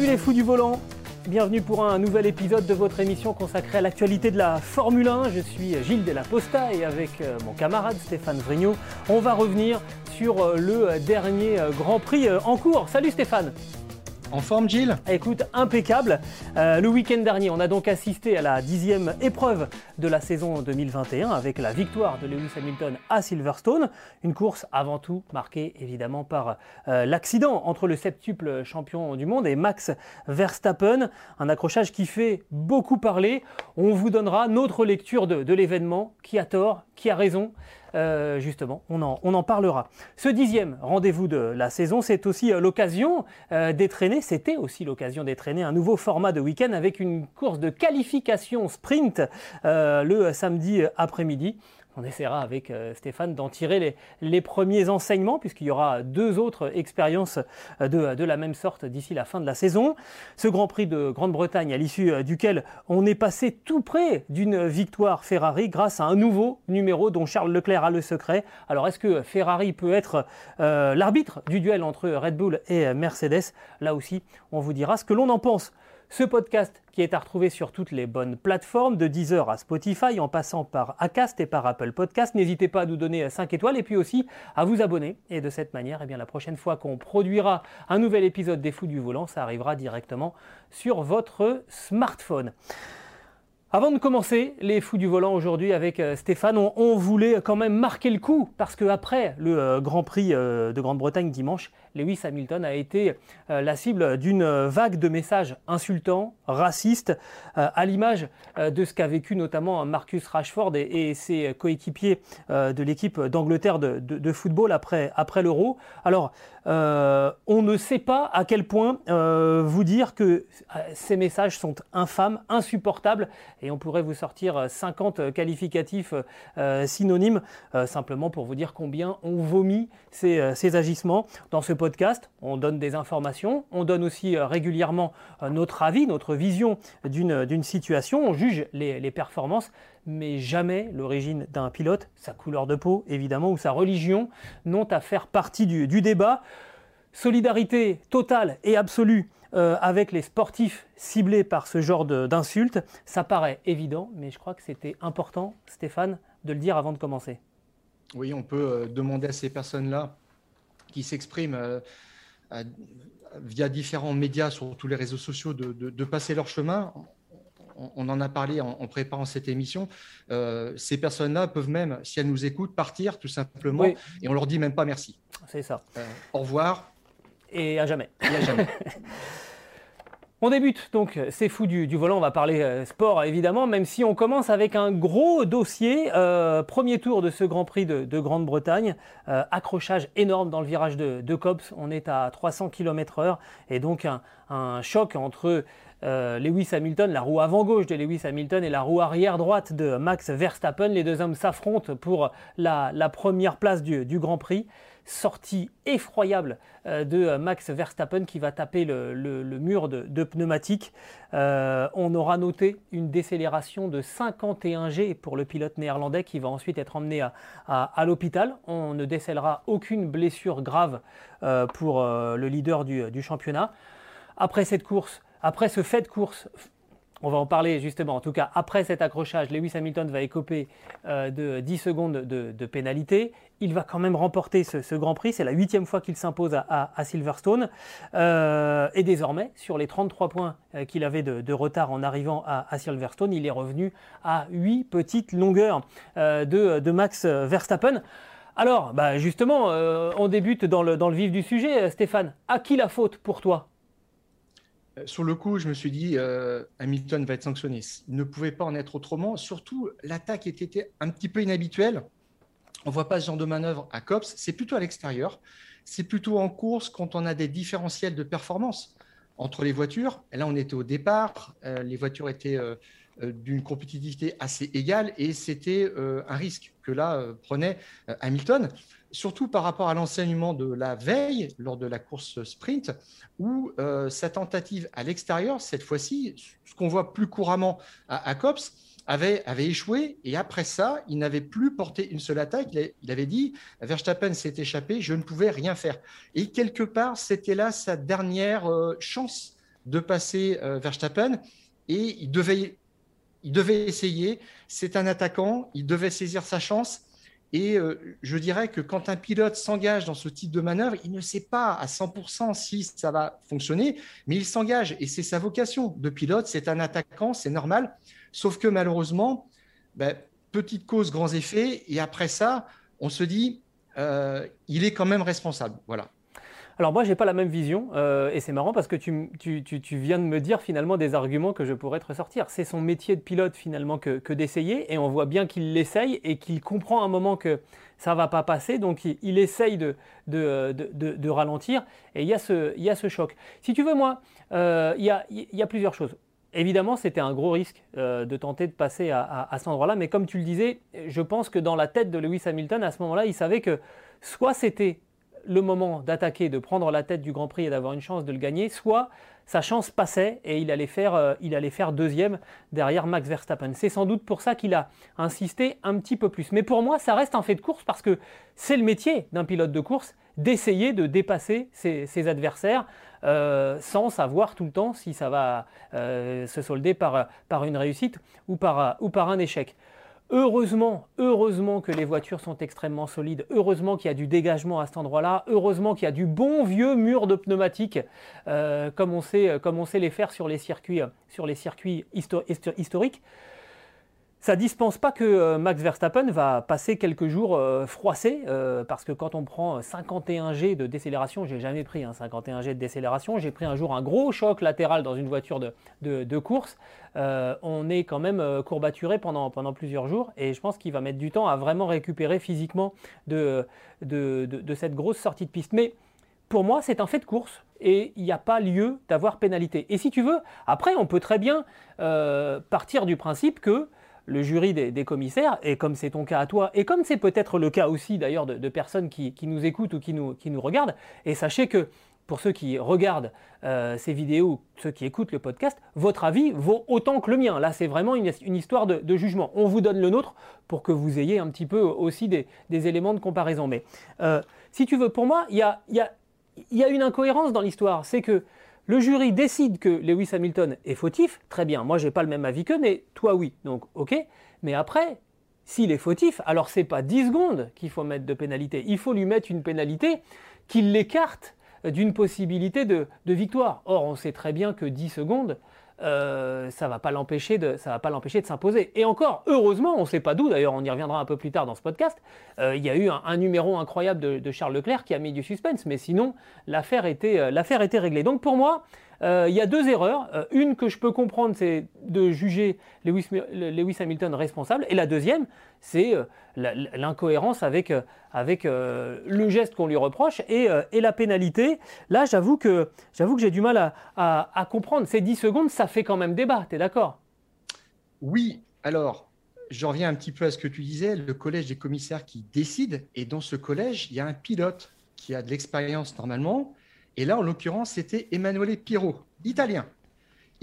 Salut les fous du volant Bienvenue pour un nouvel épisode de votre émission consacrée à l'actualité de la Formule 1. Je suis Gilles Delaposta et avec euh, mon camarade Stéphane Vrignot, on va revenir sur euh, le dernier euh, Grand Prix en cours. Salut Stéphane en forme, Gilles? Écoute, impeccable. Euh, le week-end dernier, on a donc assisté à la dixième épreuve de la saison 2021 avec la victoire de Lewis Hamilton à Silverstone. Une course avant tout marquée évidemment par euh, l'accident entre le septuple champion du monde et Max Verstappen. Un accrochage qui fait beaucoup parler. On vous donnera notre lecture de l'événement. Qui a tort? Qui a raison? Euh, justement, on en, on en, parlera. Ce dixième rendez-vous de la saison, c'est aussi euh, l'occasion euh, d'étraîner, c'était aussi l'occasion d'étraîner un nouveau format de week-end avec une course de qualification sprint le samedi après-midi. On essaiera avec euh, Stéphane d'en tirer les, premiers enseignements, puisqu'il y aura deux autres expériences euh, de, la même sorte d'ici la fin de la saison. Ce Grand Prix de Grande-Bretagne, à l'issue euh, duquel on est passé tout près d'une victoire Ferrari grâce à un nouveau numéro dont Charles Leclerc a le secret. Alors est-ce que Ferrari peut être l'arbitre du duel entre Red Bull et Mercedes? Là aussi, on vous dira ce que l'on en pense. Ce podcast qui est à retrouver sur toutes les bonnes plateformes, de Deezer à Spotify, en passant par Acast et par Apple Podcast. N'hésitez pas à nous donner 5 étoiles et puis aussi à vous abonner. Et de cette manière, eh bien, la prochaine fois qu'on produira un nouvel épisode des Fous du Volant, ça arrivera directement sur votre smartphone. Avant de commencer les fous du volant aujourd'hui avec euh, Stéphane, on, voulait quand même marquer le coup parce que après le euh, Grand Prix euh, de Grande-Bretagne dimanche, Lewis Hamilton a été la cible d'une vague de messages insultants, racistes, à l'image de ce qu'a vécu notamment Marcus Rashford et, ses coéquipiers de l'équipe d'Angleterre de, football après, après l'Euro. Alors, on ne sait pas à quel point vous dire que ces messages sont infâmes, insupportables et on pourrait vous sortir 50 euh, qualificatifs euh, synonymes euh, simplement pour vous dire combien on vomit ces, agissements. Dans ce podcast, on donne des informations, on donne aussi régulièrement notre avis, notre vision d'une situation, on juge les, performances, mais jamais l'origine d'un pilote, sa couleur de peau évidemment, ou sa religion n'ont à faire partie du, débat. Solidarité totale et absolue euh, avec les sportifs ciblés par ce genre d'insultes. Ça paraît évident, mais je crois que c'était important, Stéphane, de le dire avant de commencer. Oui, on peut euh, demander à ces personnes-là qui s'expriment euh, via différents médias sur tous les réseaux sociaux de, passer leur chemin. On, en a parlé en, préparant cette émission. ces personnes-là peuvent même, si elles nous écoutent, partir tout simplement et on leur dit même pas merci. C'est ça. au revoir, et à jamais. Et à jamais. On débute donc, c'est fou du, volant, on va parler euh, sport évidemment, même si on commence avec un gros dossier. Euh, premier tour de ce Grand Prix de, Grande-Bretagne, euh, accrochage énorme dans le virage de, de Cops, on est à 300 km/h et donc un, choc entre Lewis Hamilton, la roue avant gauche de Lewis Hamilton et la roue arrière droite de Max Verstappen. Les deux hommes s'affrontent pour la, première place du Grand Prix sortie effroyable euh, de euh, Max Verstappen qui va taper le, mur de, pneumatique. Euh, on aura noté une décélération de 51 G pour le pilote néerlandais qui va ensuite être emmené à, l'hôpital. On ne décèlera aucune blessure grave pour le leader du, du championnat. Après cette course, après ce fait de course on va en parler justement. En tout cas, après cet accrochage, Lewis Hamilton va écoper euh, de 10 secondes de, pénalité. Il va quand même remporter ce, Grand Prix. C'est la huitième fois qu'il s'impose à, Silverstone. Euh, et désormais, sur les 33 points euh, qu'il avait de, retard en arrivant à, Silverstone, il est revenu à 8 petites longueurs de, Max Verstappen. Alors, bah, justement, on débute dans le, vif du sujet. Stéphane, à qui la faute pour toi? Sur le coup, je me suis dit, euh, Hamilton va être sanctionné. Il ne pouvait pas en être autrement. Surtout, l'attaque était un petit peu inhabituelle. On ne voit pas ce genre de manœuvre à COPS. C'est plutôt à l'extérieur. C'est plutôt en course quand on a des différentiels de performance entre les voitures. Là, on était au départ. Euh, les voitures étaient d'une compétitivité assez égale et c'était un risque que là prenait Hamilton surtout par rapport à l'enseignement de la veille lors de la course sprint, où euh, sa tentative à l'extérieur, cette fois-ci, ce qu'on voit plus couramment à, COPS, avait, échoué et après ça, il n'avait plus porté une seule attaque. Il, avait dit Verstappen s'est échappé, je ne pouvais rien faire. Et quelque part, c'était là sa dernière euh, chance de passer Verstappen et il devait essayer. C'est un attaquant, il devait saisir sa chance. Et je dirais que quand un pilote s'engage dans ce type de manœuvre, il ne sait pas à 100% si ça va fonctionner, mais il s'engage et c'est sa vocation de pilote. C'est un attaquant, c'est normal. Sauf que malheureusement, ben, petite cause, grands effets. Et après ça, on se dit, euh, il est quand même responsable. Voilà. Alors moi, je n'ai pas la même vision, euh, et c'est marrant parce que tu, viens de me dire finalement des arguments que je pourrais te ressortir. C'est son métier de pilote finalement que, d'essayer, et on voit bien qu'il l'essaye et qu'il comprend à un moment que ça va pas passer, donc il, essaye de, de, ralentir, et il y, a ce, il y a choc. Si tu veux, moi, euh, il, y a, plusieurs choses. Évidemment, c'était un gros risque euh, de tenter de passer à, cet endroit-là, mais comme tu le disais, je pense que dans la tête de Lewis Hamilton, à ce moment-là, il savait que soit c'était le moment d'attaquer, de prendre la tête du Grand Prix et d'avoir une chance de le gagner, soit sa chance passait et il allait faire, euh, il allait faire deuxième derrière Max Verstappen. C'est sans doute pour ça qu'il a insisté un petit peu plus. Mais pour moi, ça reste un fait de course parce que c'est le métier d'un pilote de course d'essayer de dépasser ses adversaires. Euh, sans savoir tout le temps si ça va euh, se solder par, une réussite ou par un échec. Heureusement, heureusement que les voitures sont extrêmement solides, heureusement qu'il y a du dégagement à cet endroit-là, heureusement qu'il y a du bon vieux mur de pneumatiques, euh, comme, on sait, sait les faire sur les circuits, sur les circuits historiques ça dispense pas que euh, Max Verstappen va passer quelques jours euh, froissés, euh, parce que quand on prend 51 G de décélération, j'ai jamais pris un 51 G de décélération, j'ai pris un jour un gros choc latéral dans une voiture de, course, on est quand même courbaturé pendant, pendant plusieurs jours, et je pense qu'il va mettre du temps à vraiment récupérer physiquement de, de cette grosse sortie de piste. Mais pour moi, c'est un fait de course et il n'y a pas lieu d'avoir pénalité. Et si tu veux, après, on peut très bien partir du principe que le jury des, commissaires, et comme c'est ton cas à toi, et comme c'est peut-être le cas aussi d'ailleurs de, personnes qui, nous écoutent ou qui nous, qui nous regardent, et sachez que pour ceux qui regardent euh, ces vidéos, ceux qui écoutent le podcast, votre avis vaut autant que le mien. Là, c'est vraiment une, histoire de, jugement. On vous donne le nôtre pour que vous ayez un petit peu aussi des, éléments de comparaison. Mais euh, si tu veux, pour moi, il y a, y a une incohérence dans l'histoire. C'est que le jury décide que Lewis Hamilton est fautif, très bien, moi j'ai pas le même avis qu'eux, mais toi oui, donc ok. Mais après, s'il est fautif, alors c'est pas 10 secondes qu'il faut mettre de pénalité, il faut lui mettre une pénalité qui l'écarte d'une possibilité de, victoire. Or, on sait très bien que 10 secondes, euh, ça ne va pas l'empêcher de, s'imposer. Et encore, heureusement, on ne sait pas d'où, d'ailleurs on y reviendra un peu plus tard dans ce podcast, euh, il y a eu un, numéro incroyable de, Charles Leclerc qui a mis du suspense, mais sinon l'affaire était, euh, l'affaire était réglée. Donc pour moi, euh, il y a deux erreurs. Euh, une que je peux comprendre, c'est de juger Lewis, Hamilton responsable. Et la deuxième, c'est euh, l'incohérence avec, le geste qu'on lui reproche et, la pénalité. Là, j'avoue que, j'ai du mal à, comprendre. Ces 10 secondes, ça fait quand même débat, tu es d'accord? Oui, alors, j'en reviens un petit peu à ce que tu disais, le collège des commissaires qui décide. Et dans ce collège, il y a un pilote qui a de l'expérience normalement, et là, en l'occurrence, c'était Emanuele Pirro, italien.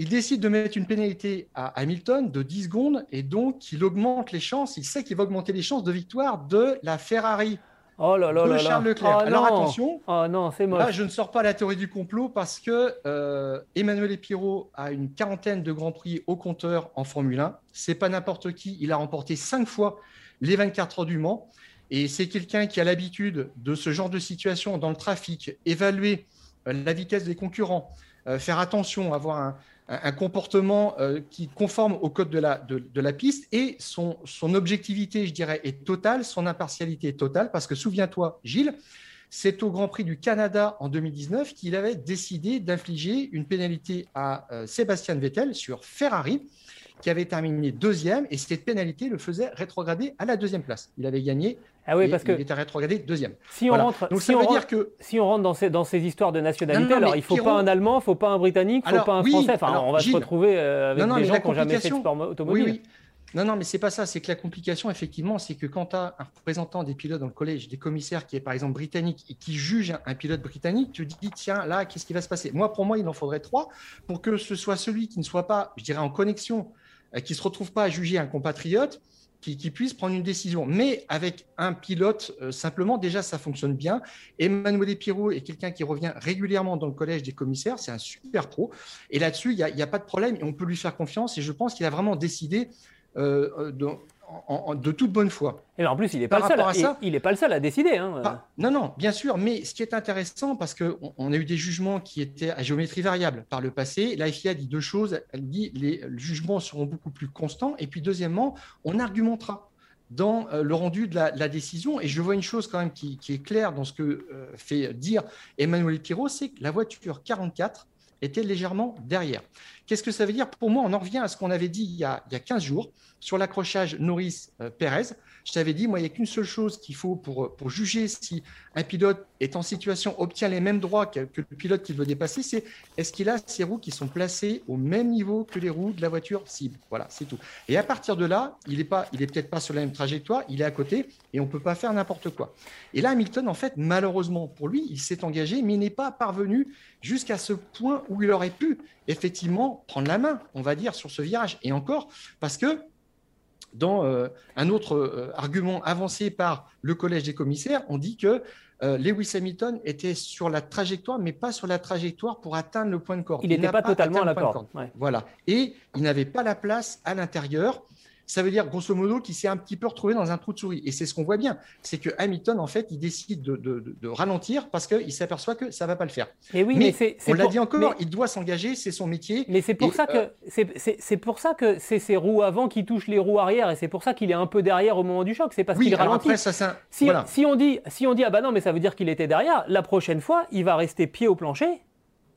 Il décide de mettre une pénalité à Hamilton de 10 secondes et donc il augmente les chances, il sait qu'il va augmenter les chances de victoire de la Ferrari. Oh là là de Charles Leclerc. Oh Alors attention, oh non, là je ne sors pas la théorie du complot parce que euh, Emmanuel Pirro a une quarantaine de grands prix au compteur en Formule 1. C'est pas n'importe qui, il a remporté cinq fois les 24 heures du Mans et c'est quelqu'un qui a l'habitude de ce genre de situation dans le trafic, évaluer la vitesse des concurrents, euh, faire attention, avoir un, comportement euh, qui conforme au code de la, de, la piste et son, son, objectivité, je dirais, est totale, son impartialité est totale, parce que souviens-toi, Gilles, c'est au Grand Prix du Canada en 2019 qu'il avait décidé d'infliger une pénalité à Sébastien Vettel sur Ferrari qui avait terminé deuxième, et cette pénalité le faisait rétrograder à la deuxième place. Il avait gagné. Ah oui, parce que il était rétrogradé deuxième. Si on rentre, Donc, si on dire que si on rentre dans ces, dans ces histoires de nationalité, alors il ne faut pas un Allemand, il ne faut pas un Britannique, il ne faut pas un Français. Enfin, on va se retrouver euh, avec des gens qui n'ont jamais fait de sport automobile. Oui, non, non, mais c'est pas ça. C'est que la complication, effectivement, c'est que quand tu as un représentant des pilotes dans le collège, des commissaires qui est par exemple britannique et qui juge un pilote britannique, tu te dis, tiens, là, qu'est-ce qui va se passer? Moi, pour moi, il en faudrait trois pour que ce soit celui qui ne soit pas, je dirais, en connexion euh, qui ne se retrouve pas à juger un compatriote qui, puisse prendre une décision. Mais avec un pilote, euh, simplement, déjà, ça fonctionne bien. Emmanuel Pirot est quelqu'un qui revient régulièrement dans le collège des commissaires. C'est un super pro. Et là-dessus, il n'y a, pas de problème. Et on peut lui faire confiance. Et je pense qu'il a vraiment décidé euh, de, de toute bonne foi. Et en plus, il n'est pas, le seul, à ça, il, pas le seul à décider. Hein. non, non, bien sûr. Mais ce qui est intéressant, parce qu'on on a eu des jugements qui étaient à géométrie variable par le passé, la FIA dit deux choses. Elle dit les jugements seront beaucoup plus constants. Et puis, deuxièmement, on argumentera dans euh, le rendu de la, décision. Et je vois une chose quand même qui, est claire dans ce que euh, fait dire Emmanuel Pirot, c'est que la voiture 44 était légèrement derrière. Qu'est-ce que ça veut dire? Pour moi, on en revient à ce qu'on avait dit il y a, il y a 15 jours sur l'accrochage Norris-Pérez. Je t'avais dit, moi, il n'y a qu'une seule chose qu'il faut pour, pour juger si un pilote est en situation, obtient les mêmes droits que, le pilote qui veut dépasser, c'est est-ce qu'il a ses roues qui sont placées au même niveau que les roues de la voiture cible. Voilà, c'est tout. Et à partir de là, il n'est peut-être pas sur la même trajectoire, il est à côté et on ne peut pas faire n'importe quoi. Et là, Hamilton, en fait, malheureusement pour lui, il s'est engagé, mais il n'est pas parvenu jusqu'à ce point où il aurait pu effectivement prendre la main, on va dire, sur ce virage. Et encore, parce que dans euh, un autre euh, argument avancé par le collège des commissaires, on dit que euh, Lewis Hamilton était sur la trajectoire, mais pas sur la trajectoire pour atteindre le point de corde. Il n'était pas, totalement à la corde. Voilà. Et il n'avait pas la place à l'intérieur ça veut dire grosso modo qu'il s'est un petit peu retrouvé dans un trou de souris. Et c'est ce qu'on voit bien, c'est que Hamilton en fait, il décide de, ralentir parce qu'il s'aperçoit que ça va pas le faire. Et oui, mais, c'est, on l'a dit encore, il doit s'engager, c'est son métier. Mais c'est pour, ça que euh, c'est pour ça que c'est ses roues avant qui touchent les roues arrière et c'est pour ça qu'il est un peu derrière au moment du choc. C'est parce qu'il ralentit. ça, si, si, on dit si on dit ah bah non mais ça veut dire qu'il était derrière, la prochaine fois il va rester pied au plancher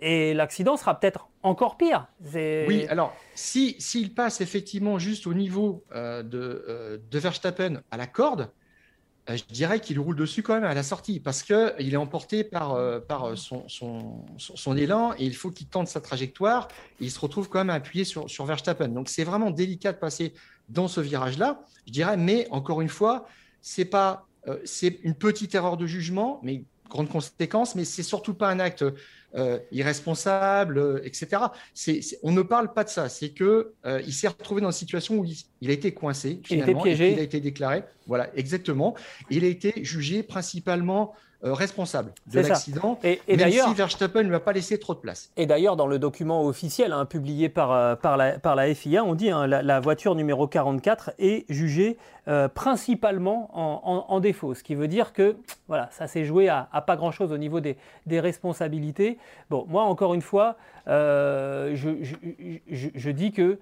et l'accident sera peut-être encore pire. Oui, alors s'il si, passe effectivement juste au niveau euh, de, euh, de, Verstappen à la corde, euh, je dirais qu'il roule dessus quand même à la sortie parce qu'il est emporté par, par son, son, son, élan et il faut qu'il tente sa trajectoire et il se retrouve quand même appuyé sur, sur Verstappen. Donc c'est vraiment délicat de passer dans ce virage-là, je dirais, mais encore une fois, c'est pas c'est une petite erreur de jugement, mais grande conséquence, mais c'est surtout pas un acte euh, irresponsable, euh, etc. on ne parle pas de ça. C'est que euh, il s'est retrouvé dans une situation où il, a été coincé. il était piégé. Il a été déclaré. Voilà, exactement. Il a été jugé principalement euh, responsable de l'accident. Et, et même si Verstappen ne lui a pas laissé trop de place. Et d'ailleurs, dans le document officiel hein, publié par, par, la, par la FIA, on dit hein, la, voiture numéro 44 est jugée euh, principalement en, défaut. Ce qui veut dire que voilà, ça s'est joué à, pas grand-chose au niveau des, responsabilités. Bon, moi, encore une fois, je, je, dis que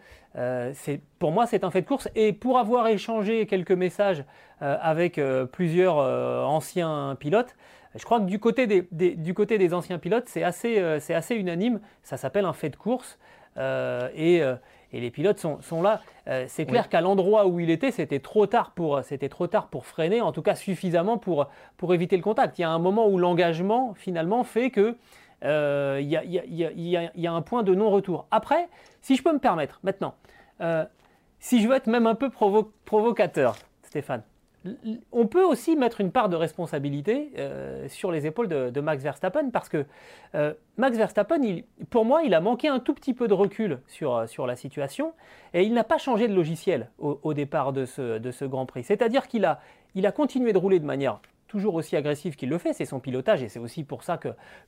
c'est pour moi, c'est un fait de course. Et pour avoir échangé quelques messages avec plusieurs anciens pilotes, je crois que du côté des, anciens pilotes, c'est assez, euh, assez unanime. Ça s'appelle un fait de course. Euh, et, euh, et, les pilotes sont, sont là. c'est clair qu'à l'endroit où il était, c'était trop tard pour, c'était trop tard pour freiner, en tout cas suffisamment pour, pour éviter le contact. Il y a un moment où l'engagement finalement fait que il y, y, y, a un point de non-retour. Après, si je peux me permettre, maintenant, si je veux être même un peu provocateur, Stéphane, on peut aussi mettre une part de responsabilité euh, sur les épaules de, Max Verstappen parce que euh, Max Verstappen, pour moi, il a manqué un tout petit peu de recul sur, euh, sur la situation et il n'a pas changé de logiciel au, départ de ce, de ce, Grand Prix. C'est-à-dire qu'il a, il a continué de rouler de manière toujours aussi agressif qu'il le fait, c'est son pilotage et c'est aussi pour ça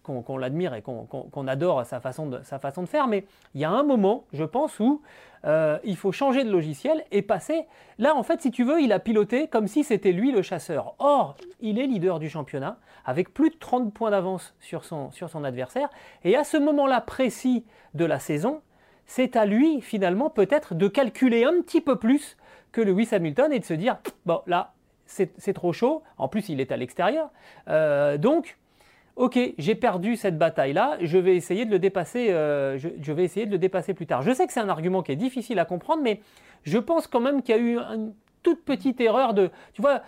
qu'on, l'admire et qu'on, adore sa façon, de, sa façon de faire. Mais il y a un moment, je pense, où euh, il faut changer de logiciel et passer. Là, en fait, si tu veux, il a piloté comme si c'était lui le chasseur. Or, il est leader du championnat avec plus de 30 points d'avance sur son, sur son adversaire. Et à ce moment-là précis de la saison, c'est à lui, finalement, peut-être de calculer un petit peu plus que Lewis Hamilton et de se dire, bon, là, c'est trop chaud. En plus, il est à l'extérieur. Euh, donc, ok, j'ai perdu cette bataille-là, je vais essayer de le dépasser. Euh, je, vais essayer de le dépasser plus tard. Je sais que c'est un argument qui est difficile à comprendre, mais je pense quand même qu'il y a eu une toute petite erreur de, tu vois,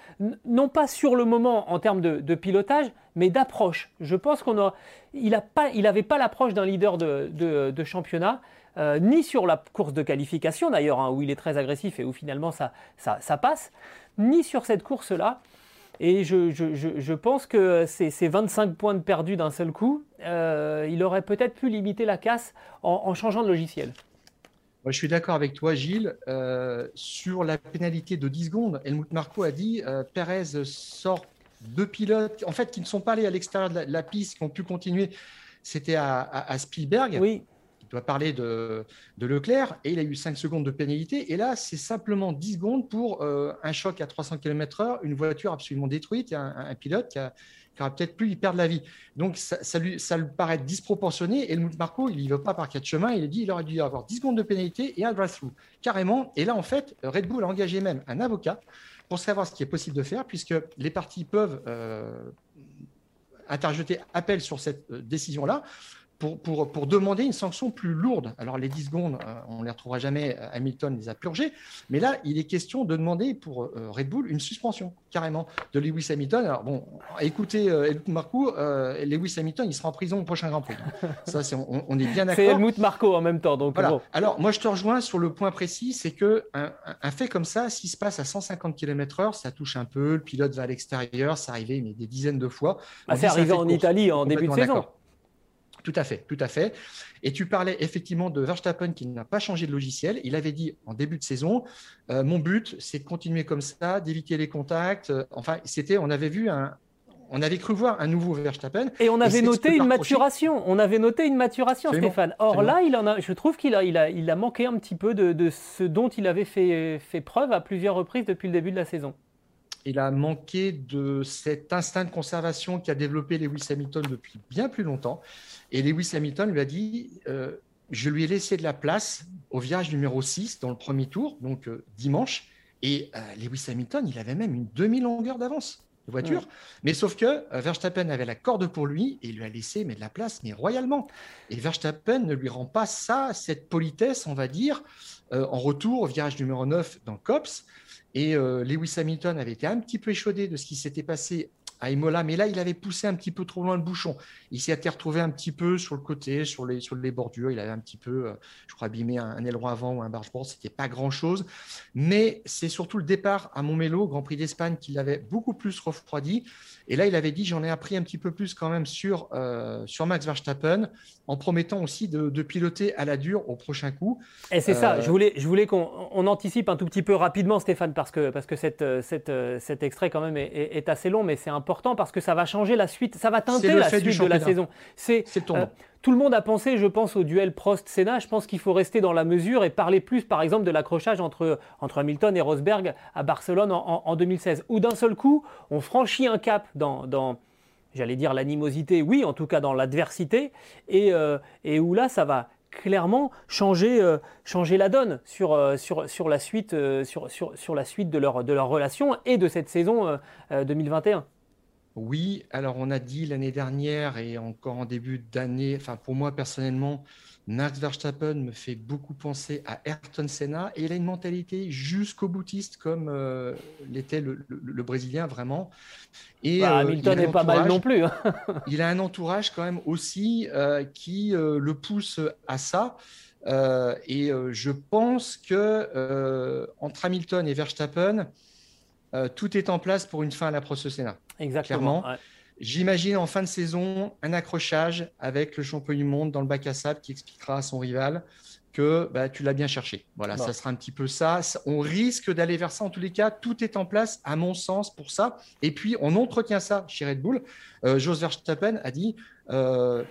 non pas sur le moment en termes de, pilotage, mais d'approche. Je pense qu'on a, il n'avait pas, l'approche d'un leader de, championnat. Euh, ni sur la course de qualification d'ailleurs, hein, où il est très agressif et où finalement ça, ça passe, ni sur cette course-là. Et je, pense que ces, 25 points de perdus d'un seul coup, euh, il aurait peut-être pu limiter la casse en, changeant de logiciel. je suis d'accord avec toi, Gilles. Euh, sur la pénalité de 10 secondes, Helmut Marco a dit euh, Perez sort deux pilotes, en fait, qui ne sont pas allés à l'extérieur de, la piste, qui ont pu continuer. C'était à, Spielberg. Oui. Il doit parler de, Leclerc et il a eu 5 secondes de pénalité. Et là, c'est simplement 10 secondes pour euh, un choc à 300 km/h, une voiture absolument détruite et un pilote qui a, qui aurait peut-être pu y perdre la vie. Donc ça, lui, ça lui paraît disproportionné. Et le Marco, il n'y va pas par quatre chemins. Il a dit qu'il aurait dû avoir 10 secondes de pénalité et un drive-through. Carrément. Et là, en fait, Red Bull a engagé même un avocat pour savoir ce qui est possible de faire, puisque les parties peuvent euh, interjeter appel sur cette euh, décision-là pour, pour, demander une sanction plus lourde. Alors, les 10 secondes, euh, on ne les retrouvera jamais. Euh, Hamilton les a purgées. Mais là, il est question de demander pour euh, Red Bull une suspension, carrément, de Lewis Hamilton. Alors, bon, écoutez, Helmut Marco, Lewis Hamilton, il sera en prison au prochain Grand Prix. Ça, on, est bien d'accord. C'est Helmut Marco en même temps. Donc voilà. Alors, moi, je te rejoins sur le point précis c'est que un, fait comme ça, s'il se passe à 150 km/h, ça touche un peu. Le pilote va à l'extérieur. Ça arrivé mais des dizaines de fois. Ah, c'est arrivé en Italie en début de saison. Tout à fait, tout à fait. Et tu parlais effectivement de Verstappen qui n'a pas changé de logiciel. Il avait dit en début de saison, euh, mon but, c'est de continuer comme ça, d'éviter les contacts. Euh, enfin, c'était, on avait vu un, on avait cru voir un nouveau Verstappen. Et on avait noté une maturation. On avait noté une maturation, Stéphane. Or là, il en a, je trouve qu'il a, il a, il a manqué un petit peu de, de, ce dont il avait fait, fait preuve à plusieurs reprises depuis le début de la saison il a manqué de cet instinct de conservation qu'a développé Lewis Hamilton depuis bien plus longtemps. Et Lewis Hamilton lui a dit euh, Je lui ai laissé de la place au virage numéro 6 dans le premier tour, donc euh, dimanche. Et euh, Lewis Hamilton, il avait même une demi-longueur d'avance de voiture. Mais sauf que Verstappen avait la corde pour lui et il lui a laissé mais de la place, mais royalement. Et Verstappen ne lui rend pas ça, cette politesse, on va dire, en retour au virage numéro 9 dans COPS. Et euh, Lewis Hamilton avait été un petit peu échaudé de ce qui s'était passé à Imola, mais là, il avait poussé un petit peu trop loin le bouchon. Il été retrouvé un petit peu sur le côté, sur les, bordures. Il avait un petit peu, euh, je crois, abîmé un, aileron avant ou un bargeboard. C'était pas grand-chose. Mais c'est surtout le départ à Montmelo, Grand Prix d'Espagne, qui l'avait beaucoup plus refroidi. Et là, il avait dit, j'en ai appris un petit peu plus quand même sur, euh, sur Max Verstappen, en promettant aussi de, piloter à la dure au prochain coup. Et c'est ça, je voulais, je voulais qu'on anticipe un tout petit peu rapidement, Stéphane, parce que, parce que cette, cette, cet extrait quand même est, est assez long, mais c'est important parce que ça va changer la suite, ça va teinter la suite de la saison. C'est le euh, tout le monde a pensé, je pense, au duel Prost-Senna. Je pense qu'il faut rester dans la mesure et parler plus, par exemple, de l'accrochage entre, Hamilton et Rosberg à Barcelone en, 2016, où d'un seul coup, on franchit un cap dans, j'allais dire l'animosité, oui, en tout cas dans l'adversité, et, euh, où là, ça va clairement changer, euh, changer la donne sur, sur, la suite de leur, de leur relation et de cette saison 2021. Oui, alors on a dit l'année dernière et encore en début d'année, enfin pour moi personnellement, Max Verstappen me fait beaucoup penser à Ayrton Senna et il a une mentalité jusqu'au boutiste comme euh, l'était le, Brésilien vraiment. Et bah, euh, Hamilton n'est pas mal non plus. Hein. il a un entourage quand même aussi euh, qui le pousse à ça. et je pense que entre Hamilton et Verstappen, euh, tout est en place pour une fin à la Pro Sénat. Exactement. J'imagine en fin de saison un accrochage avec le champion du monde dans le bac à sable qui expliquera à son rival que bah, tu l'as bien cherché. Voilà, ça sera un petit peu ça. On risque d'aller vers ça en tous les cas. Tout est en place, à mon sens, pour ça. Et puis, on entretient ça chez Red Bull. Euh, Jos Verstappen a dit euh,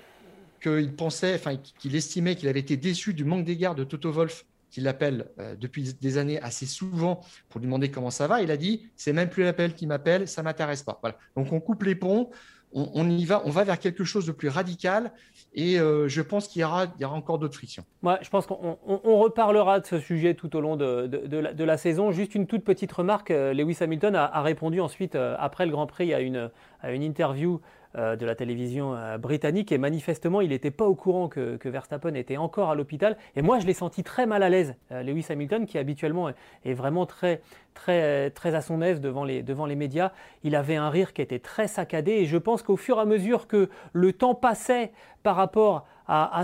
qu'il pensait, enfin, qu'il estimait qu'il avait été déçu du manque d'égard de Toto Wolff qui l'appelle euh, depuis des années assez souvent pour lui demander comment ça va. Il a dit c'est même plus l'appel qui m'appelle, ça m'intéresse pas. Voilà. Donc on coupe les ponts, on, y va, on va vers quelque chose de plus radical et euh, je pense qu'il y y aura encore d'autres frictions. Moi, je pense qu'on reparlera de ce sujet tout au long de, de, la, saison. Juste une toute petite remarque. Euh, Lewis Hamilton a, répondu ensuite, après le Grand Prix, à une, à une interview de la télévision euh, britannique. Et manifestement il n'était pas au courant que, Verstappen était encore à l'hôpital. Et moi je l'ai senti très mal à l'aise euh, Lewis Hamilton qui habituellement est vraiment très très très à son aise devant les devant les médias. Il avait un rire qui était très saccadé. Et je pense qu'au fur et à mesure que le temps passait par rapport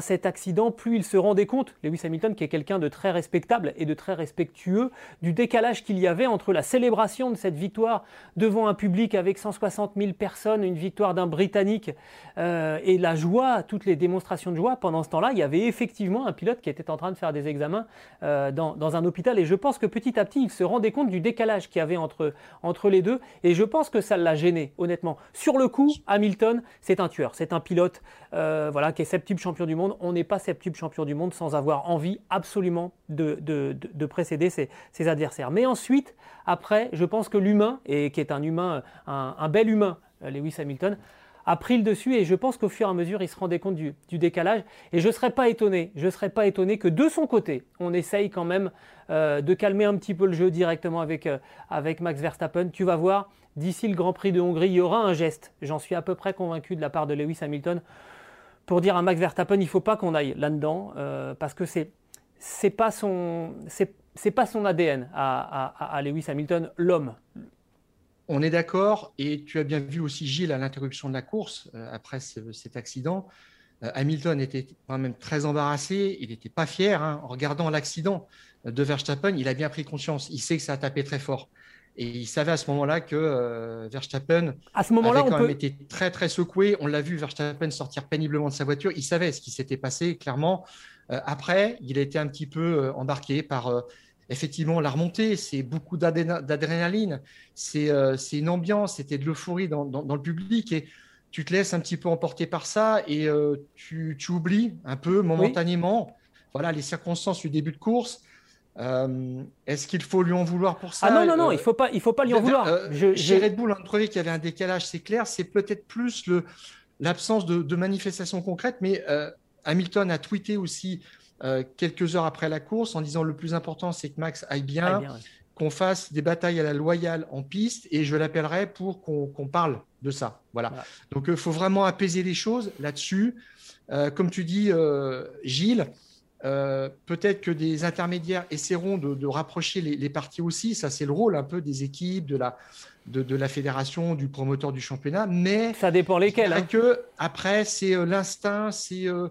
cet accident, plus il se rendait compte, Lewis Hamilton, qui est quelqu'un de très respectable et de très respectueux, du décalage qu'il y avait entre la célébration de cette victoire devant un public avec 160 000 personnes, une victoire d'un Britannique, euh, et la joie, toutes les démonstrations de joie. Pendant ce temps-là, il y avait effectivement un pilote qui était en train de faire des examens euh, dans, dans, un hôpital, et je pense que petit à petit, il se rendait compte du décalage qu'il y avait entre, entre les deux, et je pense que ça l'a gêné, honnêtement. Sur le coup, Hamilton, c'est un tueur, c'est un pilote euh, voilà, qui est septuple champion du monde. On n'est pas septuple champion du monde sans avoir envie absolument de, de, précéder ses, adversaires. Mais ensuite, après, je pense que l'humain, et qui est un humain, un, bel humain, euh, Lewis Hamilton, a pris le dessus et je pense qu'au fur et à mesure, il se rendait compte du, décalage. Et je ne serais pas étonné, je serais pas étonné que de son côté, on essaye quand même euh, de calmer un petit peu le jeu directement avec Max Verstappen. Tu vas voir, d'ici le Grand Prix de Hongrie, il y aura un geste. J'en suis à peu près convaincu de la part de Lewis Hamilton pour dire à Max Verstappen, il faut pas qu'on aille là-dedans, euh, parce que c'est c'est pas son c'est pas son ADN à, Lewis Hamilton, l'homme. On est d'accord, et tu as bien vu aussi Gilles à l'interruption de la course euh, après cet accident. Euh, Hamilton était quand même très embarrassé, il n'était pas fier. Hein. En regardant l'accident de Verstappen, il a bien pris conscience. Il sait que ça a tapé très fort. Et il savait à ce moment-là que euh, Verstappen à ce moment-là, avait quand même été très très secoué. On l'a vu Verstappen sortir péniblement de sa voiture. Il savait ce qui s'était passé clairement. Euh, après, il a été un petit peu euh, embarqué par effectivement la remontée. C'est beaucoup d'adrénaline. C'est une ambiance. C'était de l'euphorie dans, dans, le public et tu te laisses un petit peu emporter par ça et tu, tu, oublies un peu momentanément. Voilà les circonstances du début de course. Euh, est-ce qu'il faut lui en vouloir pour ça Ah non, non, non, euh, il ne faut, pas, il faut pas lui en vouloir. Euh, chez Red Bull, on trouvait qu'il y avait un décalage, c'est clair. C'est peut-être plus l'absence de, de manifestations concrètes, mais Hamilton a tweeté aussi quelques heures après la course en disant le plus important, c'est que Max aille bien, qu'on fasse des batailles à la loyale en piste, et je l'appellerai pour qu'on parle de ça. Voilà. Donc, il faut vraiment apaiser les choses là-dessus. comme tu dis, Gilles, euh, peut-être que des intermédiaires essaieront de, rapprocher les, parties aussi. Ça, c'est le rôle un peu des équipes, de la, de, la fédération, du promoteur du championnat. Mais ça dépend lesquels. Hein. Que après, c'est euh, l'instinct, c'est euh,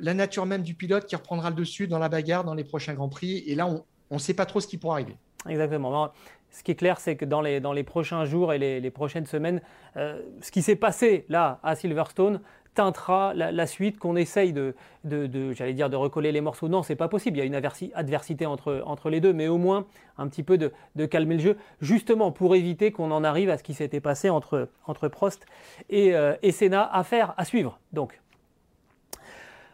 la nature même du pilote qui reprendra le dessus dans la bagarre dans les prochains grands prix. Et là, on ne sait pas trop ce qui pourra arriver. Exactement. Ce qui est clair, c'est que dans les, dans les prochains jours et les, les prochaines semaines, ce qui s'est passé là à Silverstone, teintera la, suite, qu'on essaye de, j'allais dire, de recoller les morceaux. Non, c'est pas possible. Il y a une adversité entre, les deux, mais au moins un petit peu de, de calmer le jeu, justement pour éviter qu'on en arrive à ce qui s'était passé entre, entre Prost et, euh, et Senna. Affaire à suivre. Donc.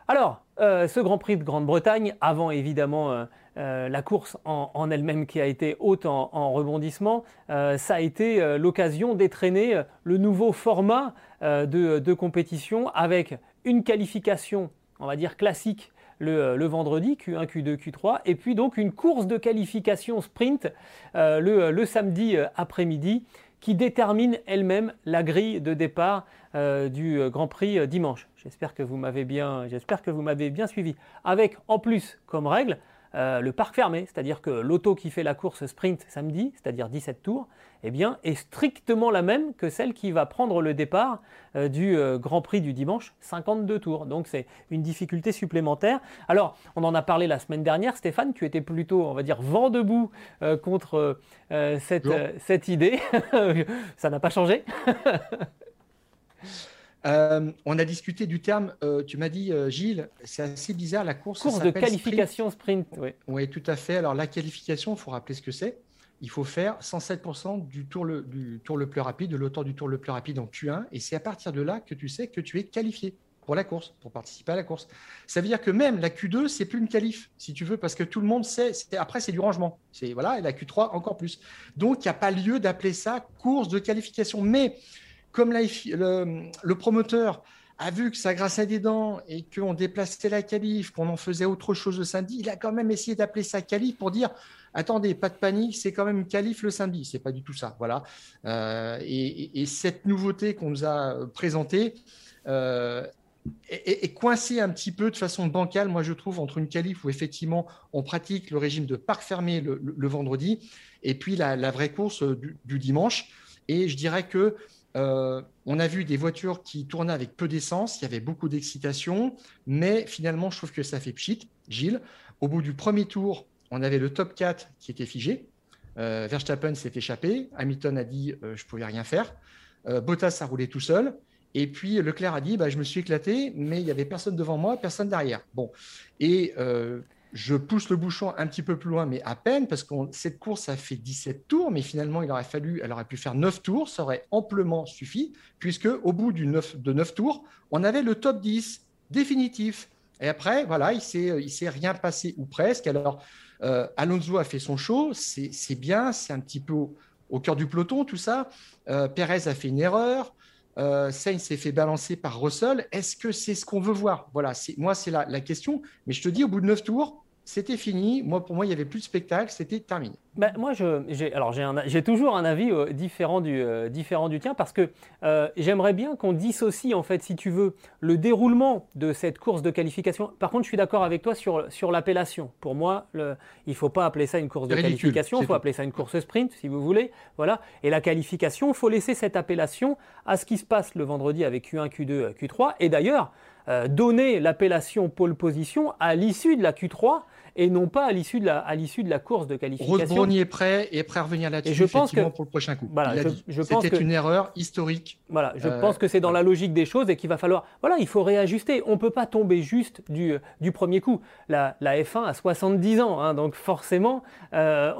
Alors, euh, ce Grand Prix de Grande-Bretagne, avant évidemment euh, euh, la course en, elle-même qui a été haute en, rebondissement, ça a été l'occasion d'étraîner le nouveau format de, compétition avec une qualification, on va dire classique, le, vendredi, Q1, Q2, Q3, et puis donc une course de qualification sprint le, samedi après-midi qui détermine elle-même la grille de départ du Grand Prix dimanche. J'espère que vous m'avez bien, j'espère que vous m'avez bien suivi. Avec en plus comme règle euh, le parc fermé, c'est-à-dire que l'auto qui fait la course sprint samedi, c'est-à-dire 17 tours, eh bien, est strictement la même que celle qui va prendre le départ euh, du euh, Grand Prix du dimanche, 52 tours. Donc c'est une difficulté supplémentaire. Alors, on en a parlé la semaine dernière, Stéphane, tu étais plutôt, on va dire, vent debout contre cette, cette idée. Ça n'a pas changé Euh, on a discuté du terme, euh, tu m'as dit, euh, Gilles, c'est assez bizarre, la course. Course de qualification sprint, oui. Oui, tout à fait. Alors, la qualification, il faut rappeler ce que c'est. Il faut faire 107% du tour, le, du tour le plus rapide, de l'auteur du tour le plus rapide en Q1. Et c'est à partir de là que tu sais que tu es qualifié pour la course, pour participer à la course. Ça veut dire que même la Q2, c'est plus une qualif, si tu veux, parce que tout le monde sait. Après, c'est du rangement. C'est voilà, et la Q3 encore plus. Donc, il n'y a pas lieu d'appeler ça course de qualification. Mais comme le, promoteur a vu que ça grassait des dents et qu'on déplaçait la qualif, qu'on en faisait autre chose le samedi, il a quand même essayé d'appeler ça qualif pour dire attendez, pas de panique, c'est quand même qualif le samedi. C'est pas du tout ça. Voilà. Euh, et, cette nouveauté qu'on nous a présentée euh, est, coincée un petit peu de façon bancale, moi je trouve, entre une qualif où effectivement on pratique le régime de parc fermé le, vendredi et puis la, vraie course du, dimanche. Et je dirais que euh, on a vu des voitures qui tournaient avec peu d'essence, il y avait beaucoup d'excitation, mais finalement, je trouve que ça fait pchit, Gilles. Au bout du premier tour, on avait le top 4 qui était figé. Euh, Verstappen s'est échappé. Hamilton a dit euh, je ne pouvais rien faire. Bottas a roulé tout seul. Et puis Leclerc a dit bah, je me suis éclaté, mais il n'y avait personne devant moi, personne derrière. Bon. Et je pousse le bouchon un petit peu plus loin, mais à peine, parce que cette course a fait 17 tours, mais finalement, il aurait fallu, elle aurait pu faire 9 tours, ça aurait amplement suffi, puisque au bout du 9, de 9 tours, on avait le top 10 définitif. Et après, voilà, il ne s'est rien passé, ou presque. Alors, euh, Alonso a fait son show, c'est bien, c'est un petit peu au, cœur du peloton, tout ça. Euh, Perez a fait une erreur. Euh, Sainz s'est fait balancer par Russell. Est-ce que c'est ce qu'on veut voir? Voilà, moi, c'est la, la, question. Mais je te dis, au bout de neuf tours, c'était fini. Moi, pour moi, il n'y avait plus de spectacle, c'était terminé. Ben, moi, j'ai, alors j'ai, toujours un avis euh, différent, du, euh, différent du tien parce que euh, j'aimerais bien qu'on dissocie, en fait, si tu veux, le déroulement de cette course de qualification. Par contre, je suis d'accord avec toi sur, sur l'appellation. Pour moi, le, il ne faut pas appeler ça une course de qualification, il faut appeler ça une course sprint, si vous voulez. Voilà. Et la qualification, il faut laisser cette appellation à ce qui se passe le vendredi avec Q1, Q2, Q3. Et d'ailleurs, donner l'appellation pole position à l'issue de la Q3 et non pas à l'issue de la, à l'issue de la course de qualification. Rose est prêt et prêt à revenir là-dessus. je pense que pour le prochain coup. Voilà, je, pense c'était une erreur historique. Voilà, je euh, pense que c'est dans la logique des choses et qu'il va falloir. Voilà, il faut réajuster. On peut pas tomber juste du, du premier coup. La, la F1 a 70 ans, hein, donc forcément, euh,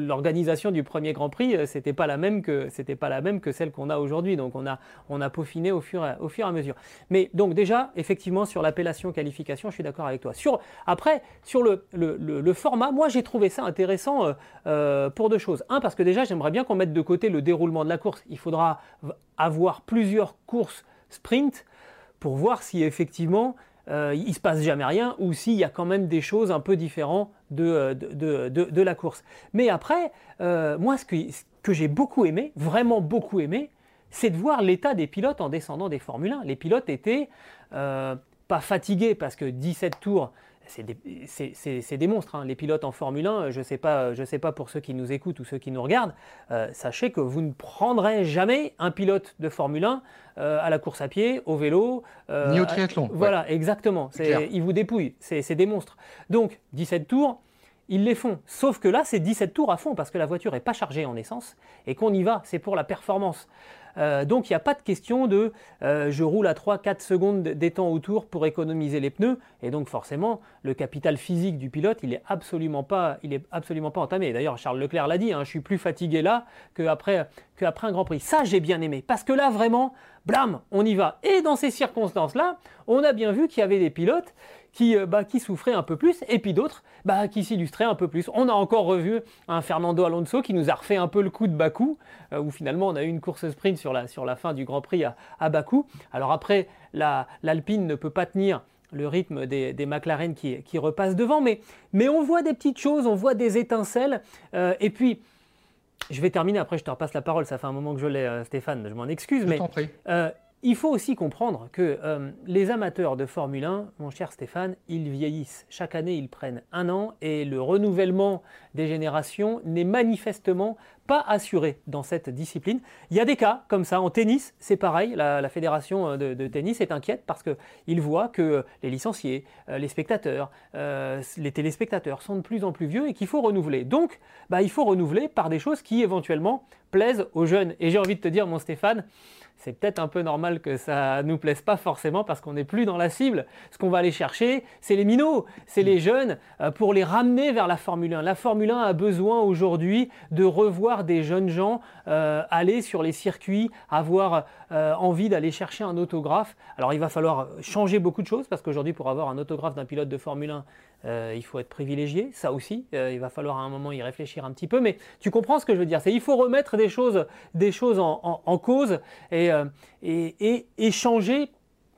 l'organisation du premier Grand Prix, euh, c'était pas la même que c'était pas la même que celle qu'on a aujourd'hui. Donc on a on a peaufiné au fur, au fur et à mesure. Mais donc déjà, effectivement, sur l'appellation qualification, je suis d'accord avec toi. Sur après sur le, format, moi j'ai trouvé ça intéressant euh, euh, pour deux choses. Un, parce que déjà j'aimerais bien qu'on mette de côté le déroulement de la course. Il faudra avoir plusieurs courses sprint pour voir si effectivement euh, il se passe jamais rien ou s'il y a quand même des choses un peu différentes de, de, la course. Mais après, moi ce que, ce que j'ai beaucoup aimé, vraiment beaucoup aimé, c'est de voir l'état des pilotes en descendant des Formule 1. Les pilotes étaient pas fatigués parce que 17 tours, c'est des, monstres. Hein. Les pilotes en Formule 1, je ne sais, pas, sais pas pour ceux qui nous écoutent ou ceux qui nous regardent, euh, sachez que vous ne prendrez jamais un pilote de Formule 1 euh, à la course à pied, au vélo. Euh, Ni au triathlon. Voilà, exactement. Ils vous dépouillent. C'est des monstres. Donc, 17 tours, ils les font. Sauf que là, c'est 17 tours à fond parce que la voiture n'est pas chargée en essence et qu'on y va. C'est pour la performance. Euh, donc il n'y a pas de question de euh, je roule à 3-4 secondes des temps autour pour économiser les pneus. Et donc forcément, le capital physique du pilote, il n'est absolument pas, entamé. D'ailleurs, Charles Leclerc l'a dit, hein, je suis plus fatigué là qu'après qu'après un Grand Prix. Ça, j'ai bien aimé. Parce que là, vraiment, blam, on y va. Et dans ces circonstances-là, on a bien vu qu'il y avait des pilotes qui, euh, bah, qui souffraient un peu plus, et puis d'autres bah, qui s'illustraient un peu plus. On a encore revu un Fernando Alonso qui nous a refait un peu le coup de Bakou, euh, où finalement on a eu une course sprint sur la, sur la fin du Grand Prix à, Bakou. Alors après, l'Alpine ne peut pas tenir le rythme des, McLaren qui, qui, repassent devant, mais, mais on voit des petites choses, on voit des étincelles, euh, et puis... Je vais terminer, après je te repasse la parole, ça fait un moment que je l'ai, Stéphane, je m'en excuse, mais il faut aussi comprendre que euh, les amateurs de Formule 1, mon cher Stéphane, ils vieillissent. Chaque année, ils prennent un an et le renouvellement des générations n'est manifestement pas assuré dans cette discipline. Il y a des cas comme ça. En tennis, c'est pareil. La, fédération de, tennis est inquiète parce qu'ils voient que les licenciés, euh, les spectateurs, euh, les téléspectateurs sont de plus en plus vieux et qu'il faut renouveler. Donc, bah, il faut renouveler par des choses qui éventuellement plaisent aux jeunes. Et j'ai envie de te dire, mon Stéphane, c'est peut-être un peu normal que ça nous plaise pas forcément parce qu'on n'est plus dans la cible. Ce qu'on va aller chercher, c'est les minots, c'est les jeunes euh, pour les ramener vers la Formule 1. La Formule 1 a besoin aujourd'hui de revoir des jeunes gens euh, aller sur les circuits, avoir euh, envie d'aller chercher un autographe. Alors il va falloir changer beaucoup de choses parce qu'aujourd'hui pour avoir un autographe d'un pilote de Formule 1, euh, il faut être privilégié, ça aussi, euh, il va falloir à un moment y réfléchir un petit peu, mais tu comprends ce que je veux dire, c'est il faut remettre des choses, des choses en, cause euh, et, changer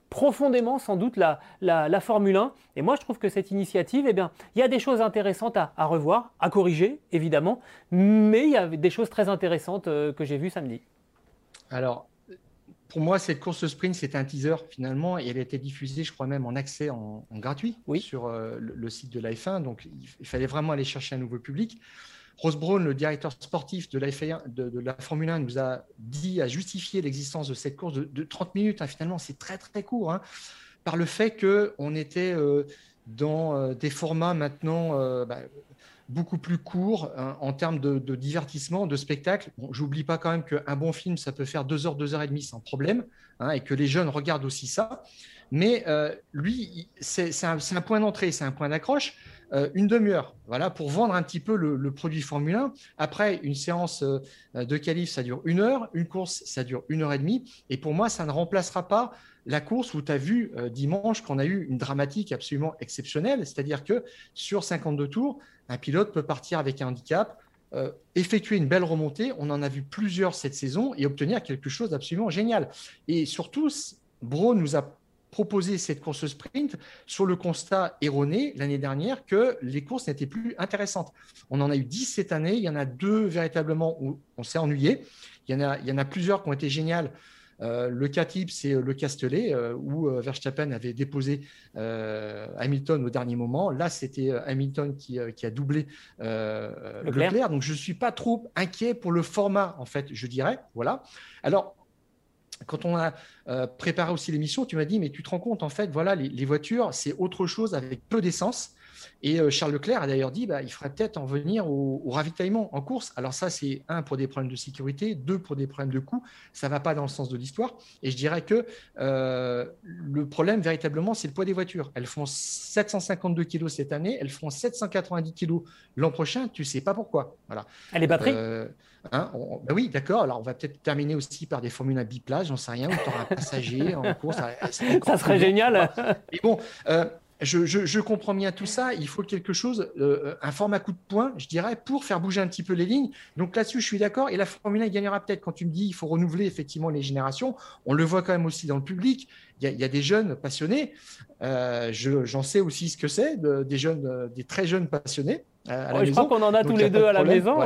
profondément sans doute la, la, Formule 1. Et moi je trouve que cette initiative, eh bien, il y a des choses intéressantes à, à, revoir, à corriger évidemment, mais il y a des choses très intéressantes que j'ai vues samedi. Alors, pour moi, cette course sprint, c'était un teaser finalement, et elle a été diffusée, je crois même, en accès en, gratuit sur euh, le, site de la F1. Donc, il, fallait vraiment aller chercher un nouveau public. Ross Brown, le directeur sportif de la, de, la Formule 1, nous a dit, a justifié l'existence de cette course de, 30 minutes. Hein. finalement, c'est très très court. Hein, par le fait qu'on était euh, dans euh, des formats maintenant bah, beaucoup plus courts hein, en termes de, divertissement, de spectacle. Bon, J'oublie pas quand même qu'un bon film, ça peut faire deux heures, deux heures et demie sans problème, et que les jeunes regardent aussi ça. Mais euh, lui, c'est un, un, point d'entrée, c'est un point d'accroche. Euh, une demi-heure, voilà, pour vendre un petit peu le, produit Formule 1. Après, une séance euh, de qualif, ça dure une heure. Une course, ça dure une heure et demie. Et pour moi, ça ne remplacera pas la course où tu as vu dimanche qu'on a eu une dramatique absolument exceptionnelle. C'est-à-dire que sur 52 tours, un pilote peut partir avec un handicap, effectuer une belle remontée, on en a vu plusieurs cette saison, et obtenir quelque chose d'absolument génial. Et surtout, Bro nous a proposer cette course sprint sur le constat erroné l'année dernière que les courses n'étaient plus intéressantes. On en a eu 10 cette année, il y en a deux véritablement où on s'est ennuyé. Il y en a plusieurs qui ont été géniales. Euh, le cas type, c'est le Castellet, euh, où euh, Verstappen avait déposé Hamilton au dernier moment. Là, c'était Hamilton qui, qui, a doublé Leclerc. Donc, je ne suis pas trop inquiet pour le format, en fait, je dirais. Voilà. Alors, quand on a euh, préparé aussi l'émission, tu m'as dit, mais tu te rends compte, en fait, voilà, les, voitures, c'est autre chose avec peu d'essence. Et euh, Charles Leclerc a d'ailleurs dit, bah, il faudrait peut-être en venir au, ravitaillement en course. Alors ça, c'est un pour des problèmes de sécurité, deux pour des problèmes de coût. Ça va pas dans le sens de l'histoire. Et je dirais que euh, le problème véritablement, c'est le poids des voitures. Elles font 752 kg cette année, elles font 790 kg l'an prochain. Tu sais pas pourquoi. Voilà. Elle est batteries Hein, ben oui, d'accord. Alors, on va peut-être terminer aussi par des formules à biplace, j'en sais rien, où tu auras un passager en course. Ça, serait génial. Mais bon, euh, je, comprends bien tout ça. Il faut quelque chose, euh, un format coup de poing, je dirais, pour faire bouger un petit peu les lignes. Donc là-dessus, je suis d'accord. Et la Formule 1 gagnera peut-être quand tu me dis il faut renouveler effectivement les générations. On le voit quand même aussi dans le public. Il y a, des jeunes passionnés. Euh, j'en sais aussi ce que c'est, des jeunes, des très jeunes passionnés. Euh, je crois qu'on en a tous les deux à la maison.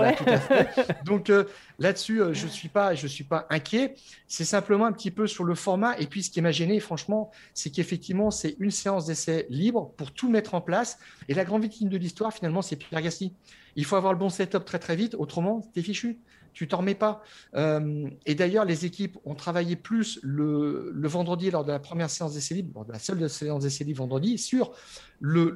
Donc euh, là-dessus, euh, je ne suis, pas, je suis pas inquiet. C'est simplement un petit peu sur le format. Et puis, ce qui m'a gêné, franchement, c'est qu'effectivement, c'est une séance d'essai libre pour tout mettre en place. Et la grande victime de l'histoire, finalement, c'est Pierre Gasly. Il faut avoir le bon setup très, très vite. Autrement, t'es fichu tu t'en remets pas. Euh, et d'ailleurs, les équipes ont travaillé plus le, vendredi lors de la première séance d'essai libre, la seule séance d'essai libre vendredi, sur le,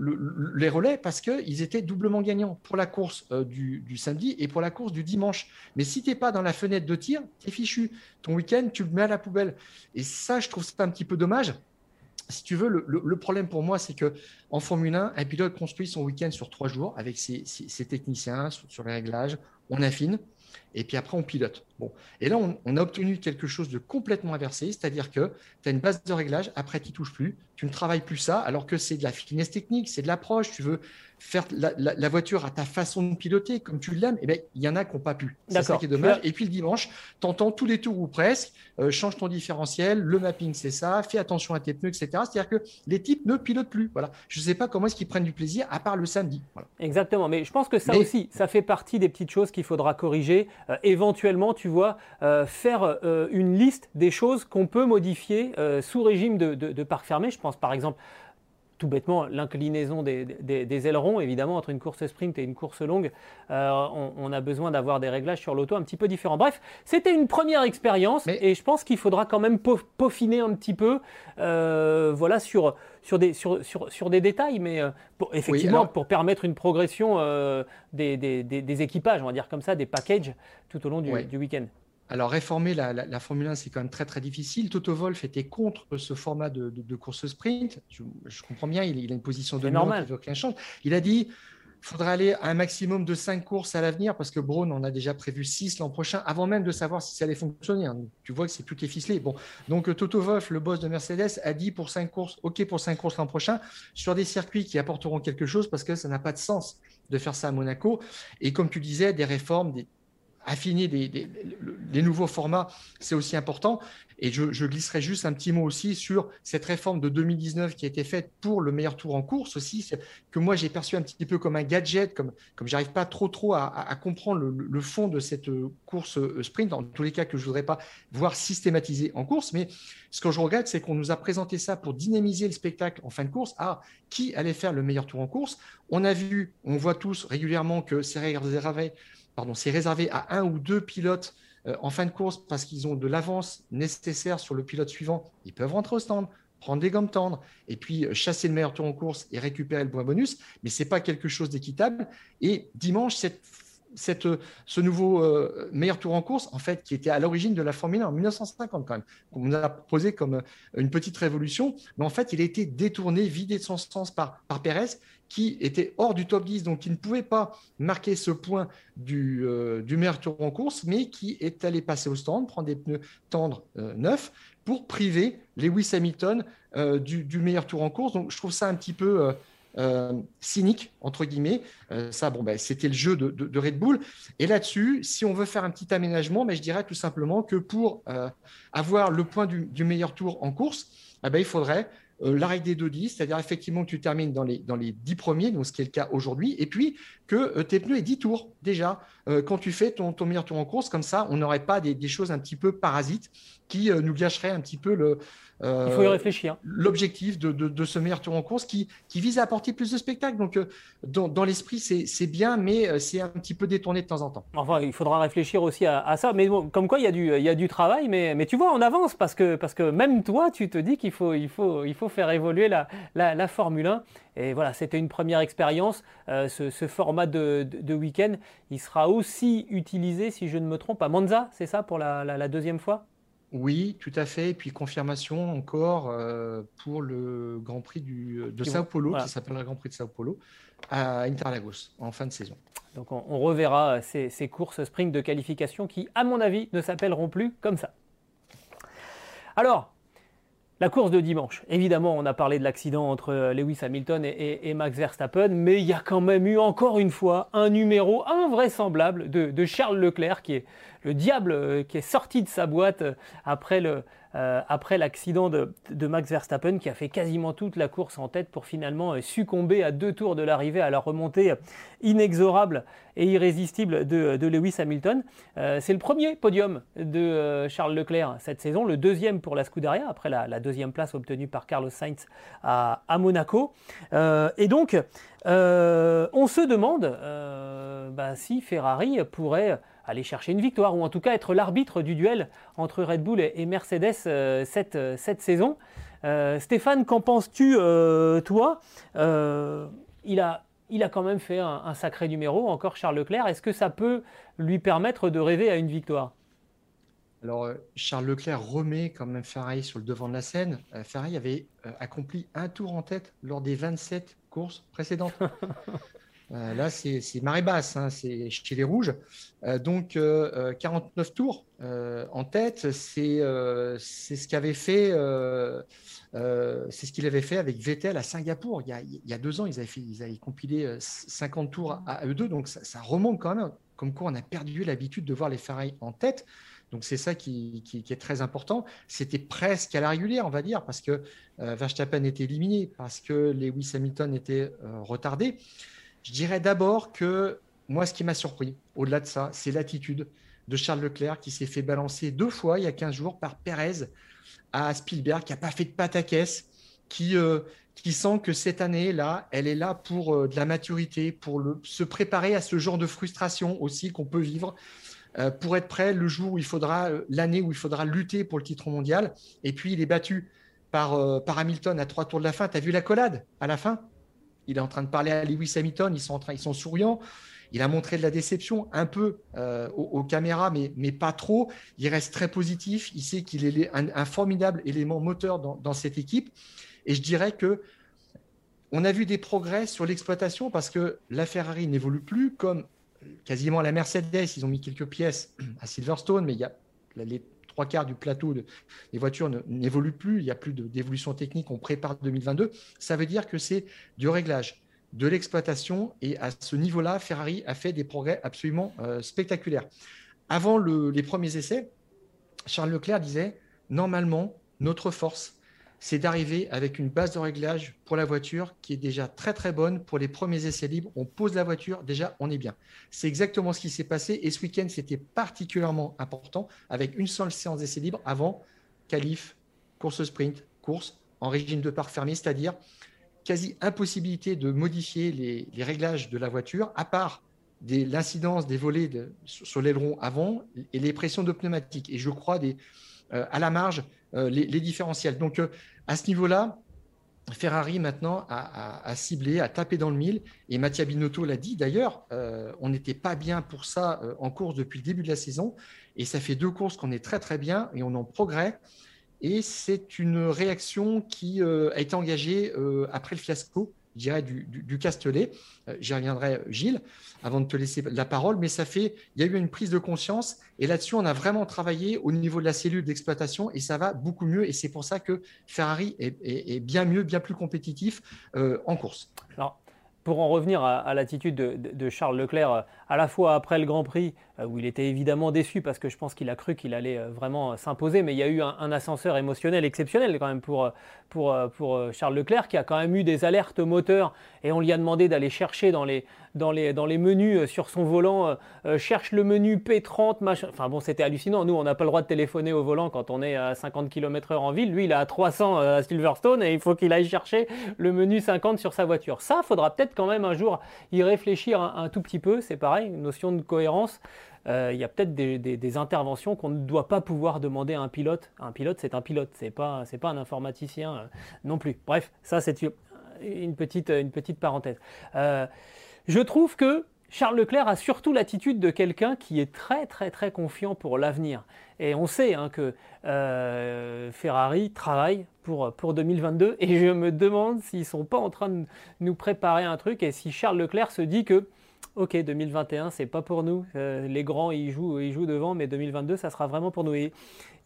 les relais parce qu'ils étaient doublement gagnants pour la course euh, du, samedi et pour la course du dimanche. Mais si tu n'es pas dans la fenêtre de tir, tu es fichu. Ton week-end, tu le mets à la poubelle. Et ça, je trouve ça un petit peu dommage si tu veux, le, problème pour moi, c'est que en Formule 1, un pilote construit son week-end sur trois jours avec ses, techniciens sur, les réglages, on affine et puis après on pilote. Bon. Et là, on, a obtenu quelque chose de complètement inversé, c'est-à-dire que tu as une base de réglage, après tu ne touches plus, tu ne travailles plus ça, alors que c'est de la finesse technique, c'est de l'approche, tu veux faire la, voiture à ta façon de piloter, comme tu l'aimes, et eh bien, il y en a qui n'ont pas pu. C'est ça qui est dommage. Et puis le dimanche, tu entends tous les tours ou presque, euh, change ton différentiel, le mapping c'est ça, fais attention à tes pneus, etc. C'est-à-dire que les types ne pilotent plus. Voilà. Je ne sais pas comment est-ce qu'ils prennent du plaisir, à part le samedi. Exactement, mais je pense que ça aussi, ça fait partie des petites choses qu'il faudra corriger. Euh, éventuellement, tu vois, euh, faire une liste des choses qu'on peut modifier sous régime de parc fermé. Je pense par exemple tout bêtement l'inclinaison des, ailerons, évidemment, entre une course sprint et une course longue, euh, on, a besoin d'avoir des réglages sur l'auto un petit peu différents. Bref, c'était une première expérience et je pense qu'il faudra quand même peaufiner un petit peu euh, voilà, sur, sur, des, sur, sur, des détails, mais euh, effectivement, pour permettre une progression des, équipages, on va dire comme ça, des packages tout au long du, du week-end. Alors, réformer la, Formule 1, c'est quand même très, très difficile. Toto Wolff était contre ce format de, course sprint. Je, comprends bien, il, a une position de normal. il veut change. Il a dit il faudrait aller à un maximum de 5 courses à l'avenir parce que Braun en a déjà prévu 6 l'an prochain, avant même de savoir si ça allait fonctionner. Hein. Tu vois que c'est tout est ficelé. Bon, donc Toto Wolff, le boss de Mercedes, a dit pour 5 courses, OK pour 5 courses l'an prochain, sur des circuits qui apporteront quelque chose parce que ça n'a pas de sens de faire ça à Monaco. Et comme tu disais, des réformes, des affiner les nouveaux formats, c'est aussi important. Et je, glisserai juste un petit mot aussi sur cette réforme de 2019 qui a été faite pour le meilleur tour en course aussi, que moi j'ai perçu un petit peu comme un gadget, comme, comme j'arrive pas trop trop à, comprendre le, fond de cette course euh, sprint, en tous les cas que je voudrais pas voir systématiser en course. Mais ce que je regrette, c'est qu'on nous a présenté ça pour dynamiser le spectacle en fin de course. Ah, qui allait faire le meilleur tour en course? On a vu, on voit tous régulièrement que c'est réservé, c'est réservé à un ou deux pilotes euh, en fin de course parce qu'ils ont de l'avance nécessaire sur le pilote suivant, ils peuvent rentrer au stand, prendre des gommes tendres et puis euh, chasser le meilleur tour en course et récupérer le point bonus. Mais ce n'est pas quelque chose d'équitable. Et dimanche, cette, euh, ce nouveau meilleur tour en course, en fait, qui était à l'origine de la Formule 1 en 1950 quand même, qu'on a proposé comme une petite révolution, mais en fait, il a été détourné, vidé de son sens par, Pérez, qui était hors du top 10, donc qui ne pouvait pas marquer ce point du, euh, meilleur tour en course, mais qui est allé passer au stand, prendre des pneus tendres euh, neufs pour priver Lewis Hamilton euh, du, du, meilleur tour en course. Donc je trouve ça un petit peu cynique, entre guillemets. ça, bon, ben, c'était le jeu de, Red Bull. Et là-dessus, si on veut faire un petit aménagement, mais ben, je dirais tout simplement que pour avoir le point du, meilleur tour en course, eh ben, il faudrait euh, la règle des 2-10, c'est-à-dire effectivement que tu termines dans les, dans les 10 premiers, donc ce qui est le cas aujourd'hui, et puis que euh, tes pneus aient 10 tours déjà euh, quand tu fais ton, ton, meilleur tour en course, comme ça on n'aurait pas des, des, choses un petit peu parasites qui nous gâcheraient un petit peu le, euh, Il faut y réfléchir. L'objectif de, de, ce meilleur tour en course qui, qui vise à apporter plus de spectacles. Donc, euh, dans, dans l'esprit, c'est bien, mais euh, c'est un petit peu détourné de temps en temps. Enfin, il faudra réfléchir aussi à, ça. Mais comme quoi, il y a du, il y a du travail, mais, mais tu vois, on avance parce que, parce que même toi, tu te dis qu'il faut, il faut, il faut faire évoluer la, la, la Formule 1. Et voilà, c'était une première expérience. ce, ce, format de, de, week-end, il sera aussi utilisé, si je ne me trompe, à Monza, c'est ça, pour la, la deuxième fois? Oui, tout à fait. Et puis confirmation encore euh, pour le Grand Prix du, de Sao Paulo, qui s'appelle le Grand Prix de Sao Paulo, à Interlagos, en fin de saison. Donc on, reverra ces, ces, courses sprint de qualification qui, à mon avis, ne s'appelleront plus comme ça. Alors, la course de dimanche, évidemment, on a parlé de l'accident entre Lewis Hamilton et, Max Verstappen, mais il y a quand même eu encore une fois un numéro invraisemblable de Charles Leclerc qui est le diable euh, qui est sorti de sa boîte euh, après le, euh, après l'accident de, Max Verstappen qui a fait quasiment toute la course en tête pour finalement succomber à deux tours de l'arrivée à la remontée inexorable et irrésistible de, Lewis Hamilton. c'est le premier podium de Charles Leclerc cette saison, le deuxième pour la Scuderia après la, deuxième place obtenue par Carlos Sainz à, Monaco. et donc, on se demande bah, si Ferrari pourrait aller chercher une victoire, ou en tout cas être l'arbitre du duel entre Red Bull et, Mercedes euh, cette, euh, cette, saison. Euh, Stéphane, qu'en penses-tu, toi? Il, a, il a quand même fait un, sacré numéro, encore Charles Leclerc. Est-ce que ça peut lui permettre de rêver à une victoire? Alors, Charles Leclerc remet quand même Ferrari sur le devant de la scène. Ferrari avait accompli un tour en tête lors des 27 courses précédentes. Euh, là, c'est marée basse, hein, c'est chez les rouges. Euh, donc, 49 euh, tours en tête, c'est ce qu'avait fait, c'est ce qu'il avait fait avec Vettel à Singapour. Il y a, deux ans, ils avaient, ils avaient compilé 50 tours à eux deux, donc ça, remonte quand même. Comme quoi, on a perdu l'habitude de voir les Ferrari en tête. Donc c'est ça qui, qui, est très important. C'était presque à la régulière, on va dire, parce que Verstappen était éliminé, parce que Lewis Hamilton était retardé. Je dirais d'abord que moi, ce qui m'a surpris, au-delà de ça, c'est l'attitude de Charles Leclerc qui s'est fait balancer deux fois il y a 15 jours par Perez à Spielberg, qui n'a pas fait de pataquès, qui, euh, qui sent que cette année-là, elle est là pour euh, de la maturité, pour se préparer à ce genre de frustration aussi qu'on peut vivre, euh, pour être prêt le jour où il faudra, l'année où il faudra lutter pour le titre mondial. Et puis, il est battu par, par Hamilton à trois tours de la fin. Tu as vu la collade à la fin? Il est en train de parler à Lewis Hamilton, ils sont, en train, ils sont souriants. Il a montré de la déception un peu euh, aux, caméras, mais, mais pas trop. Il reste très positif. Il sait qu'il est un, formidable élément moteur dans, cette équipe. Et je dirais que on a vu des progrès sur l'exploitation parce que la Ferrari n'évolue plus comme quasiment la Mercedes. Ils ont mis quelques pièces à Silverstone, mais il y a les trois quarts du plateau des voitures n'évoluent plus, il n'y a plus d'évolution technique, on prépare 2022, ça veut dire que c'est du réglage, de l'exploitation, et à ce niveau-là, Ferrari a fait des progrès absolument euh, spectaculaires. avant les premiers essais, Charles Leclerc disait, normalement, notre force, c'est d'arriver avec une base de réglage pour la voiture qui est déjà très très bonne. Pour les premiers essais libres, on pose la voiture, déjà on est bien. C'est exactement ce qui s'est passé et ce week-end c'était particulièrement important avec une seule séance d'essais libres avant qualif, course sprint, course en régime de parc fermé, c'est-à-dire quasi impossibilité de modifier les, réglages de la voiture à part l'incidence des volets sur, l'aileron avant et les pressions de pneumatiques. Et je crois euh, à la marge euh, les, différentiels. Donc, euh, à ce niveau-là, Ferrari maintenant a, ciblé, a tapé dans le mille, et Mattia Binotto l'a dit d'ailleurs, euh, on n'était pas bien pour ça en course depuis le début de la saison, et ça fait deux courses qu'on est très très bien et on en progresse. Et c'est une réaction qui a été engagée après le fiasco je dirais, du, du, Castellet. Euh, j'y reviendrai, Gilles, avant de te laisser la parole, mais ça fait, il y a eu une prise de conscience, et là-dessus, on a vraiment travaillé au niveau de la cellule d'exploitation, et ça va beaucoup mieux, et c'est pour ça que Ferrari est, bien mieux, bien plus compétitif euh, en course. Alors, pour en revenir à, l'attitude de, Charles Leclerc, euh, à la fois après le Grand Prix, où il était évidemment déçu parce que je pense qu'il a cru qu'il allait vraiment s'imposer, mais il y a eu un, ascenseur émotionnel exceptionnel quand même pour, euh, euh, Charles Leclerc, qui a quand même eu des alertes moteurs, et on lui a demandé d'aller chercher dans les, menus euh, sur son volant, cherche le menu P30, machin. Enfin bon, c'était hallucinant. Nous, on n'a pas le droit de téléphoner au volant quand on est à 50 km/h en ville. Lui, il est à 300 à Silverstone, et il faut qu'il aille chercher le menu 50 sur sa voiture. Ça, faudra peut-être quand même un jour y réfléchir un, un tout petit peu. C'est pareil, une notion de cohérence. Euh, il y a peut-être des, interventions qu'on ne doit pas pouvoir demander à un pilote. Un pilote, c'est un pilote, c'est pas, c'est pas un informaticien euh, non plus. Bref, ça c'est une petite, une petite parenthèse. Euh, je trouve que Charles Leclerc a surtout l'attitude de quelqu'un qui est très très très confiant pour l'avenir. Et on sait hein, que Ferrari travaille pour, pour 2022 et je me demande s'ils ne sont pas en train de nous préparer un truc et si Charles Leclerc se dit que ok, 2021, c'est pas pour nous. Euh, les grands, ils jouent, devant, mais 2022, ça sera vraiment pour nous. Et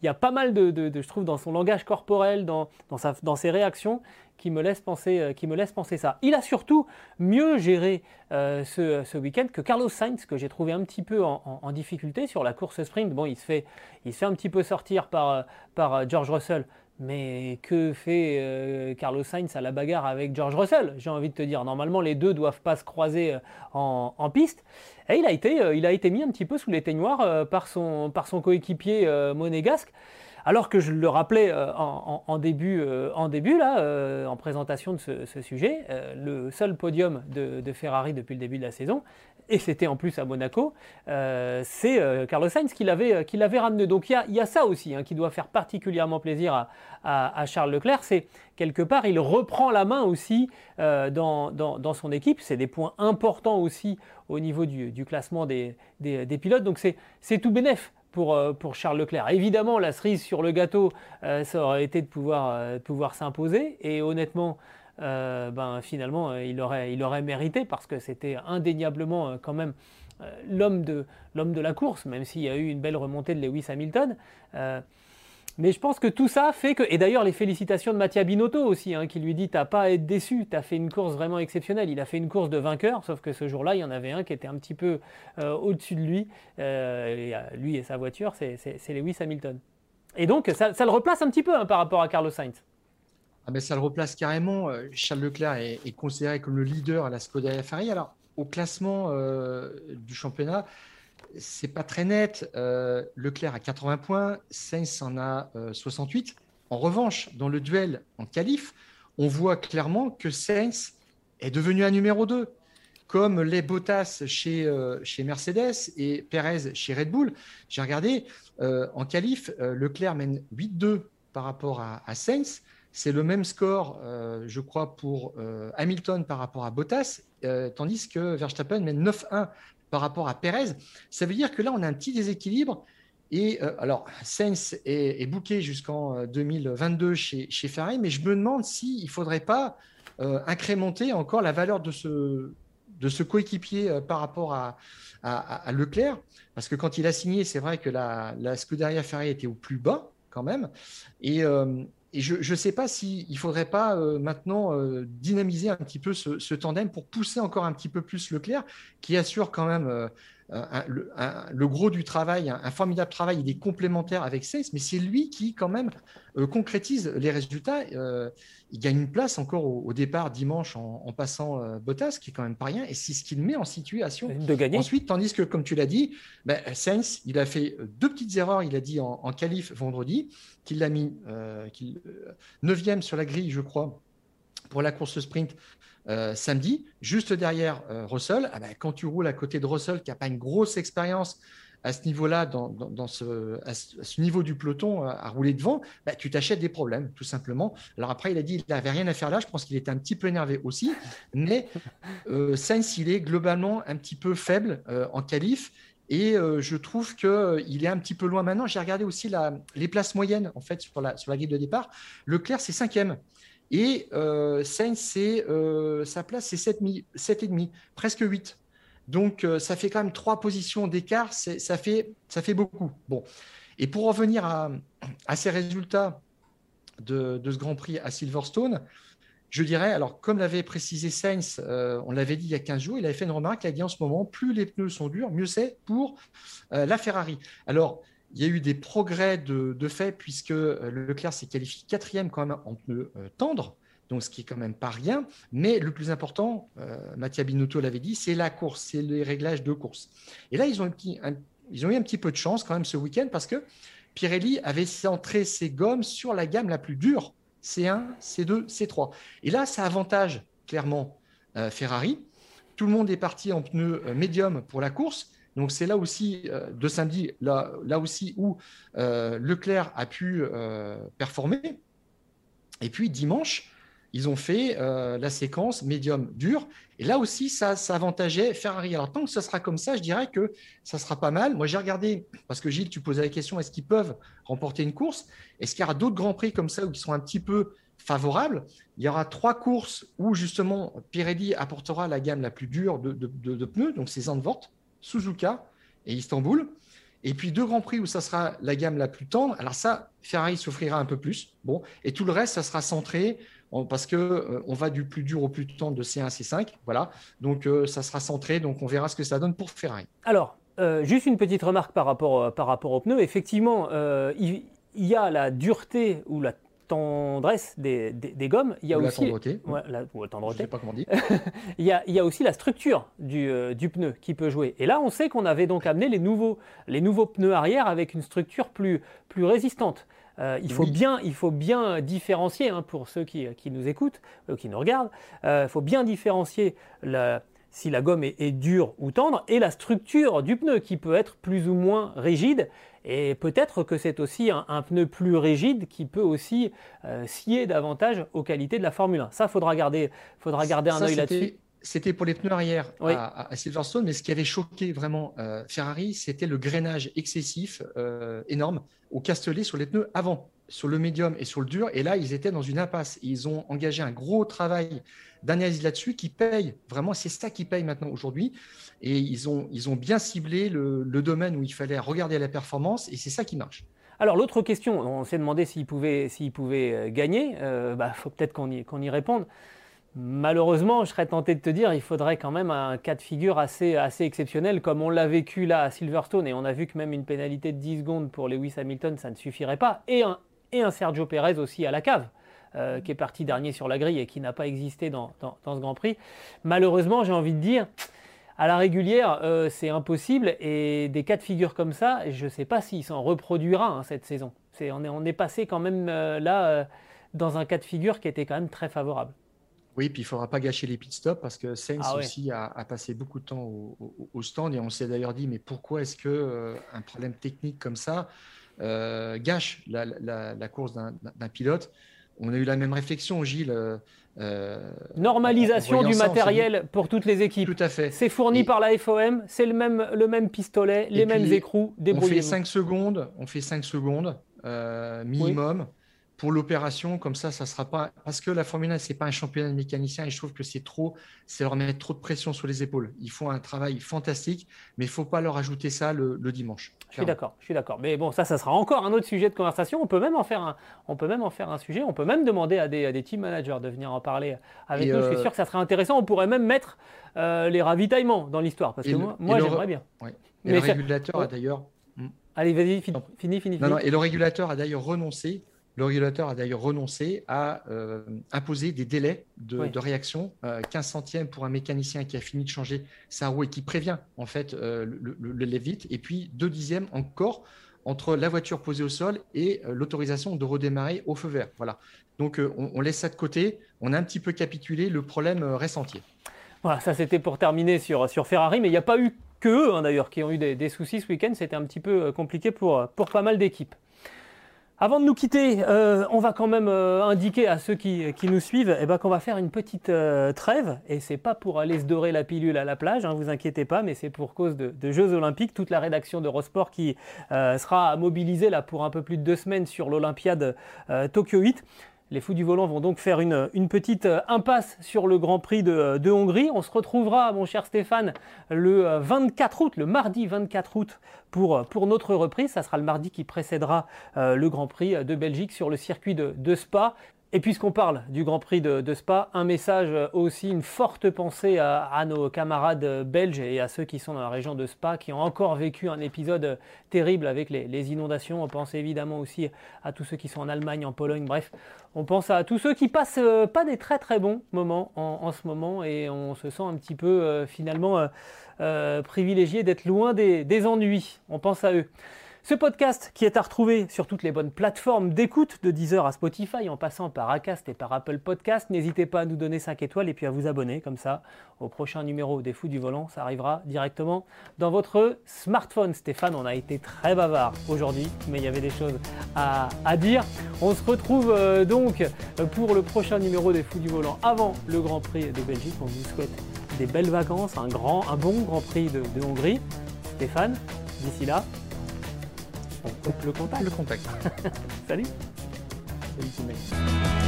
il y a pas mal de, je trouve, dans son langage corporel, dans, dans, ses réactions, qui me laissent penser, euh, qui me laisse penser ça. Il a surtout mieux géré euh, ce, week-end que Carlos Sainz, que j'ai trouvé un petit peu en, difficulté sur la course sprint. Bon, il se fait, il se fait un petit peu sortir par, par George Russell mais que fait euh, Carlos Sainz à la bagarre avec George Russell? J'ai envie de te dire, normalement les deux doivent pas se croiser euh, en, piste. Et il a, été, euh, il a été mis un petit peu sous les teignoirs par son, par son coéquipier monégasque. Alors que je le rappelais en, début, en début là, en présentation de ce, sujet, le seul podium de, Ferrari depuis le début de la saison, et c'était en plus à Monaco, euh, c'est euh, Carlos Sainz qui l'avait, euh, qui l'avait ramené. Donc il y a, ça aussi hein, qui doit faire particulièrement plaisir à, Charles Leclerc, c'est quelque part il reprend la main aussi dans, son équipe, c'est des points importants aussi au niveau du, classement des, pilotes, donc c'est, c'est tout bénef. Pour, pour, Charles Leclerc. Évidemment, la cerise sur le gâteau, ça aurait été de pouvoir, de pouvoir s'imposer. Et honnêtement, euh, ben, finalement, euh, il, aurait, il aurait mérité parce que c'était indéniablement euh, quand même l'homme de, l'homme de la course, même s'il y a eu une belle remontée de Lewis Hamilton. mais je pense que tout ça fait que, et d'ailleurs les félicitations de Mattia Binotto aussi, hein, qui lui dit t'as pas à être déçu, t'as fait une course vraiment exceptionnelle. Il a fait une course de vainqueur, sauf que ce jour-là, il y en avait un qui était un petit peu au-dessus de lui. lui et sa voiture, c'est, Lewis Hamilton. Et donc ça, le replace un petit peu hein, par rapport à Carlos Sainz. Ah ben, ça le replace carrément. Euh, Charles Leclerc est, considéré comme le leader à la Skoda Ferrari. Alors, au classement euh, du championnat, c'est pas très net. Euh, Leclerc a 80 points, Sainz en a 68. En revanche, dans le duel en qualif, on voit clairement que Sainz est devenu un numéro 2, comme les Bottas chez, chez Mercedes et Perez chez Red Bull. J'ai regardé, en qualif, Leclerc mène 8-2 par rapport à, à Sainz. C'est le même score, euh, je crois, pour euh, Hamilton par rapport à Bottas, euh, tandis que Verstappen mène 9-1 par rapport à Perez. Ça veut dire que là, on a un petit déséquilibre. Et alors, Sainz est, est jusqu'en 2022 chez, chez, Ferrari, mais je me demande s'il ne faudrait pas incrémenter encore la valeur de ce, de ce coéquipier par rapport à, à, Leclerc. Parce que quand il a signé, c'est vrai que la, la Scuderia Ferrari était au plus bas quand même. Et, et je ne sais pas s'il ne faudrait pas euh, maintenant euh, dynamiser un petit peu ce, tandem pour pousser encore un petit peu plus Leclerc, qui assure quand même le, gros du travail, un, formidable travail, il est complémentaire avec Sainz, mais c'est lui qui, quand même, euh, concrétise les résultats. Euh, il gagne une place encore au, départ dimanche en, passant euh, Bottas, qui est quand même pas rien, et c'est ce qu'il met en situation de gagner. Ensuite, tandis que, comme tu l'as dit, ben, Sainz, il a fait deux petites erreurs, il a dit en, en qualif vendredi, qu'il l'a mis 9e sur la grille, je crois, pour la course sprint euh, samedi, juste derrière euh, Russell. Ah ben, quand tu roules à côté de Russell, qui n'a pas une grosse expérience à ce niveau-là, dans, ce, à ce, niveau du peloton, à, rouler devant, bah, tu t'achètes des problèmes, tout simplement. Alors après, il a dit qu'il n'avait rien à faire là. Je pense qu'il était un petit peu énervé aussi. Mais euh, Sainz, il est globalement un petit peu faible en qualif. Et je trouve qu'il est un petit peu loin maintenant. J'ai regardé aussi les places moyennes en fait sur la, sur la grille de départ. Leclerc, c'est cinquième. Et euh, Sainz, c'est, euh, sa place, c'est 7,5, presque 8. Donc, euh, ça fait quand même trois positions d'écart. Ça fait, ça fait beaucoup. Bon. Et pour revenir à, à ces résultats de, de, ce Grand Prix à Silverstone, je dirais, alors comme l'avait précisé Sainz, on l'avait dit il y a 15 jours, il avait fait une remarque, il a dit en ce moment, plus les pneus sont durs, mieux c'est pour la Ferrari. Alors, il y a eu des progrès de, fait, puisque euh, Leclerc s'est qualifié quatrième quand même en pneus euh, tendres, donc ce qui est quand même pas rien. Mais le plus important, euh, Mattia Binotto l'avait dit, c'est la course, c'est les réglages de course. Et là, ils ont, eu un petit peu de chance quand même ce week-end, parce que Pirelli avait centré ses gommes sur la gamme la plus dure, C1, C2, C3. Et là, ça avantage clairement Ferrari. Tout le monde est parti en pneus médium pour la course. Donc c'est là aussi, euh, de samedi, là, là aussi où euh, Leclerc a pu euh, performer. Et puis dimanche, ils ont fait la séquence médium dur. Et là aussi, ça, ça avantageait Ferrari. Alors tant que ça sera comme ça, je dirais que ça sera pas mal. Moi, j'ai regardé, parce que Gilles, tu posais la question, est-ce qu'ils peuvent remporter une course? Est-ce qu'il y aura d'autres grands prix comme ça où qui seront un petit peu favorables? Il y aura trois courses où justement Pirelli apportera la gamme la plus dure de, de pneus, donc c'est Zandvoort. Suzuka et Istanbul. Et puis deux grands prix où ça sera la gamme la plus tendre. Alors ça, Ferrari s'offrira un peu plus. Bon, et tout le reste, ça sera centré parce que euh, on va du plus dur au plus tendre de C1 à C5. Voilà. Donc euh, ça sera centré. Donc on verra ce que ça donne pour Ferrari. Alors, euh, juste une petite remarque par rapport, par rapport aux pneus. Effectivement, il, il y a la dureté ou la tendresse des, des, gommes, il y a aussi la, Je sais pas comment dit. il, y a, il y a aussi la structure du, euh, du, pneu qui peut jouer. Et là, on sait qu'on avait donc amené les nouveaux, les nouveaux pneus arrière avec une structure plus, plus résistante. Euh, il, faut bien, il faut bien différencier, hein, pour ceux qui, qui nous écoutent, euh, qui nous regardent, il faut bien différencier la, si la gomme est, est, dure ou tendre et la structure du pneu qui peut être plus ou moins rigide et peut-être que c'est aussi un, pneu plus rigide qui peut aussi euh, scier davantage aux qualités de la Formule 1. Ça, faudra garder, faudra garder un œil là-dessus. C'était pour les pneus arrière à, Silverstone, mais ce qui avait choqué vraiment euh, Ferrari, c'était le grainage excessif, euh, énorme, au Castellet sur les pneus avant, sur le médium et sur le dur. Et là, ils étaient dans une impasse. Ils ont engagé un gros travail d'analyse là-dessus qui paye. Vraiment, c'est ça qui paye maintenant aujourd'hui. Et ils ont, ils ont bien ciblé le, domaine où il fallait regarder la performance et c'est ça qui marche. Alors l'autre question, on s'est demandé s'ils pouvaient, pouvaient euh, gagner. Il euh, bah, faut peut-être qu'on y, y réponde. Malheureusement, je serais tenté de te dire, il faudrait quand même un cas de figure assez, assez exceptionnel, comme on l'a vécu là à Silverstone, et on a vu que même une pénalité de 10 secondes pour Lewis Hamilton, ça ne suffirait pas, et un, et un Sergio Perez aussi à la cave. Euh, qui est parti dernier sur la grille et qui n'a pas existé dans, dans, dans ce Grand Prix. Malheureusement, j'ai envie de dire, à la régulière, euh, c'est impossible et des cas de figure comme ça, je ne sais pas s'il s'en reproduira hein, cette saison. on, est, on, est, passé quand même euh, là dans un cas de figure qui était quand même très favorable. Oui, puis il ne faudra pas gâcher les pit stops parce que Sainz ah aussi a, passé beaucoup de temps au, stand et on s'est d'ailleurs dit mais pourquoi est-ce que un problème technique comme ça gâche la course d'un pilote On a eu la même réflexion, Gilles. Euh, Normalisation du matériel pour toutes les équipes. Tout à fait. C'est fourni par la FOM, c'est le même, le même pistolet, les mêmes écrous, On fait 5 secondes, on fait 5 secondes euh, minimum. Pour l'opération, comme ça, ça sera pas. Parce que la Formule 1, ce n'est pas un championnat de mécaniciens et je trouve que c'est trop, c'est leur mettre trop de pression sur les épaules. Ils font un travail fantastique, mais il ne faut pas leur ajouter ça le, dimanche. Je suis d'accord, je suis d'accord. Mais bon, ça, ça sera encore un autre sujet de conversation. On peut même en faire un, on peut même en faire un sujet. On peut même demander à des, team managers de venir en parler avec nous. Je suis euh, sûr que ça serait intéressant. On pourrait même mettre euh, les ravitaillements dans l'histoire. Parce que moi, moi j'aimerais bien. Mais le régulateur a d'ailleurs. Hmm. Allez, vas-y, fini, fini, fini. Non, non, et le régulateur a d'ailleurs renoncé le régulateur a d'ailleurs renoncé à euh, imposer des délais de, réaction, 15 euh, centièmes pour un mécanicien qui a fini de changer sa roue et qui prévient en fait euh, le, le, et puis 2 dixièmes encore entre la voiture posée au sol et l'autorisation de redémarrer au feu vert. Voilà. Donc on, laisse ça de côté, on a un petit peu capitulé, le problème reste entier. Voilà, ça c'était pour terminer sur, sur Ferrari, mais il n'y a pas eu que eux hein, d'ailleurs qui ont eu des, des soucis ce week-end, c'était un petit peu compliqué pour, pour pas mal d'équipes. Avant de nous quitter, euh, on va quand même euh, indiquer à ceux qui, nous suivent eh ben, qu'on va faire une petite euh, trêve. Et c'est pas pour aller se dorer la pilule à la plage, hein, vous inquiétez pas, mais c'est pour cause de, Jeux Olympiques. Toute la rédaction d'Eurosport qui sera mobilisée pour un peu plus de deux semaines sur l'Olympiade Tokyo 8. Les fous du volant vont donc faire une, petite euh, impasse sur le Grand Prix de, Hongrie. On se retrouvera, mon cher Stéphane, le 24 euh, août, le mardi 24 août, pour, euh, pour notre reprise. Ça sera le mardi qui précédera le Grand Prix de Belgique sur le circuit de Spa. Et puisqu'on parle du Grand Prix de, Spa, un message aussi, une forte pensée à, nos camarades belges et à ceux qui sont dans la région de Spa, qui ont encore vécu un épisode terrible avec les, inondations. On pense évidemment aussi à tous ceux qui sont en Allemagne, en Pologne, bref, on pense à tous ceux qui passent euh, pas des très très bons moments en, ce moment et on se sent un petit peu euh, finalement euh, privilégié d'être loin des ennuis. On pense à eux. Ce podcast qui est à retrouver sur toutes les bonnes plateformes d'écoute, de Deezer à Spotify, en passant par Acast et par Apple Podcast. N'hésitez pas à nous donner 5 étoiles et puis à vous abonner comme ça au prochain numéro des Fous du Volant. Ça arrivera directement dans votre smartphone. Stéphane, on a été très bavard aujourd'hui, mais il y avait des choses à, dire. On se retrouve euh, donc pour le prochain numéro des Fous du Volant avant le Grand Prix de Belgique. On vous souhaite des belles vacances, un, grand, un bon Grand Prix de, de Hongrie. Stéphane, d'ici là, le contact. Le contact. Salut. Salut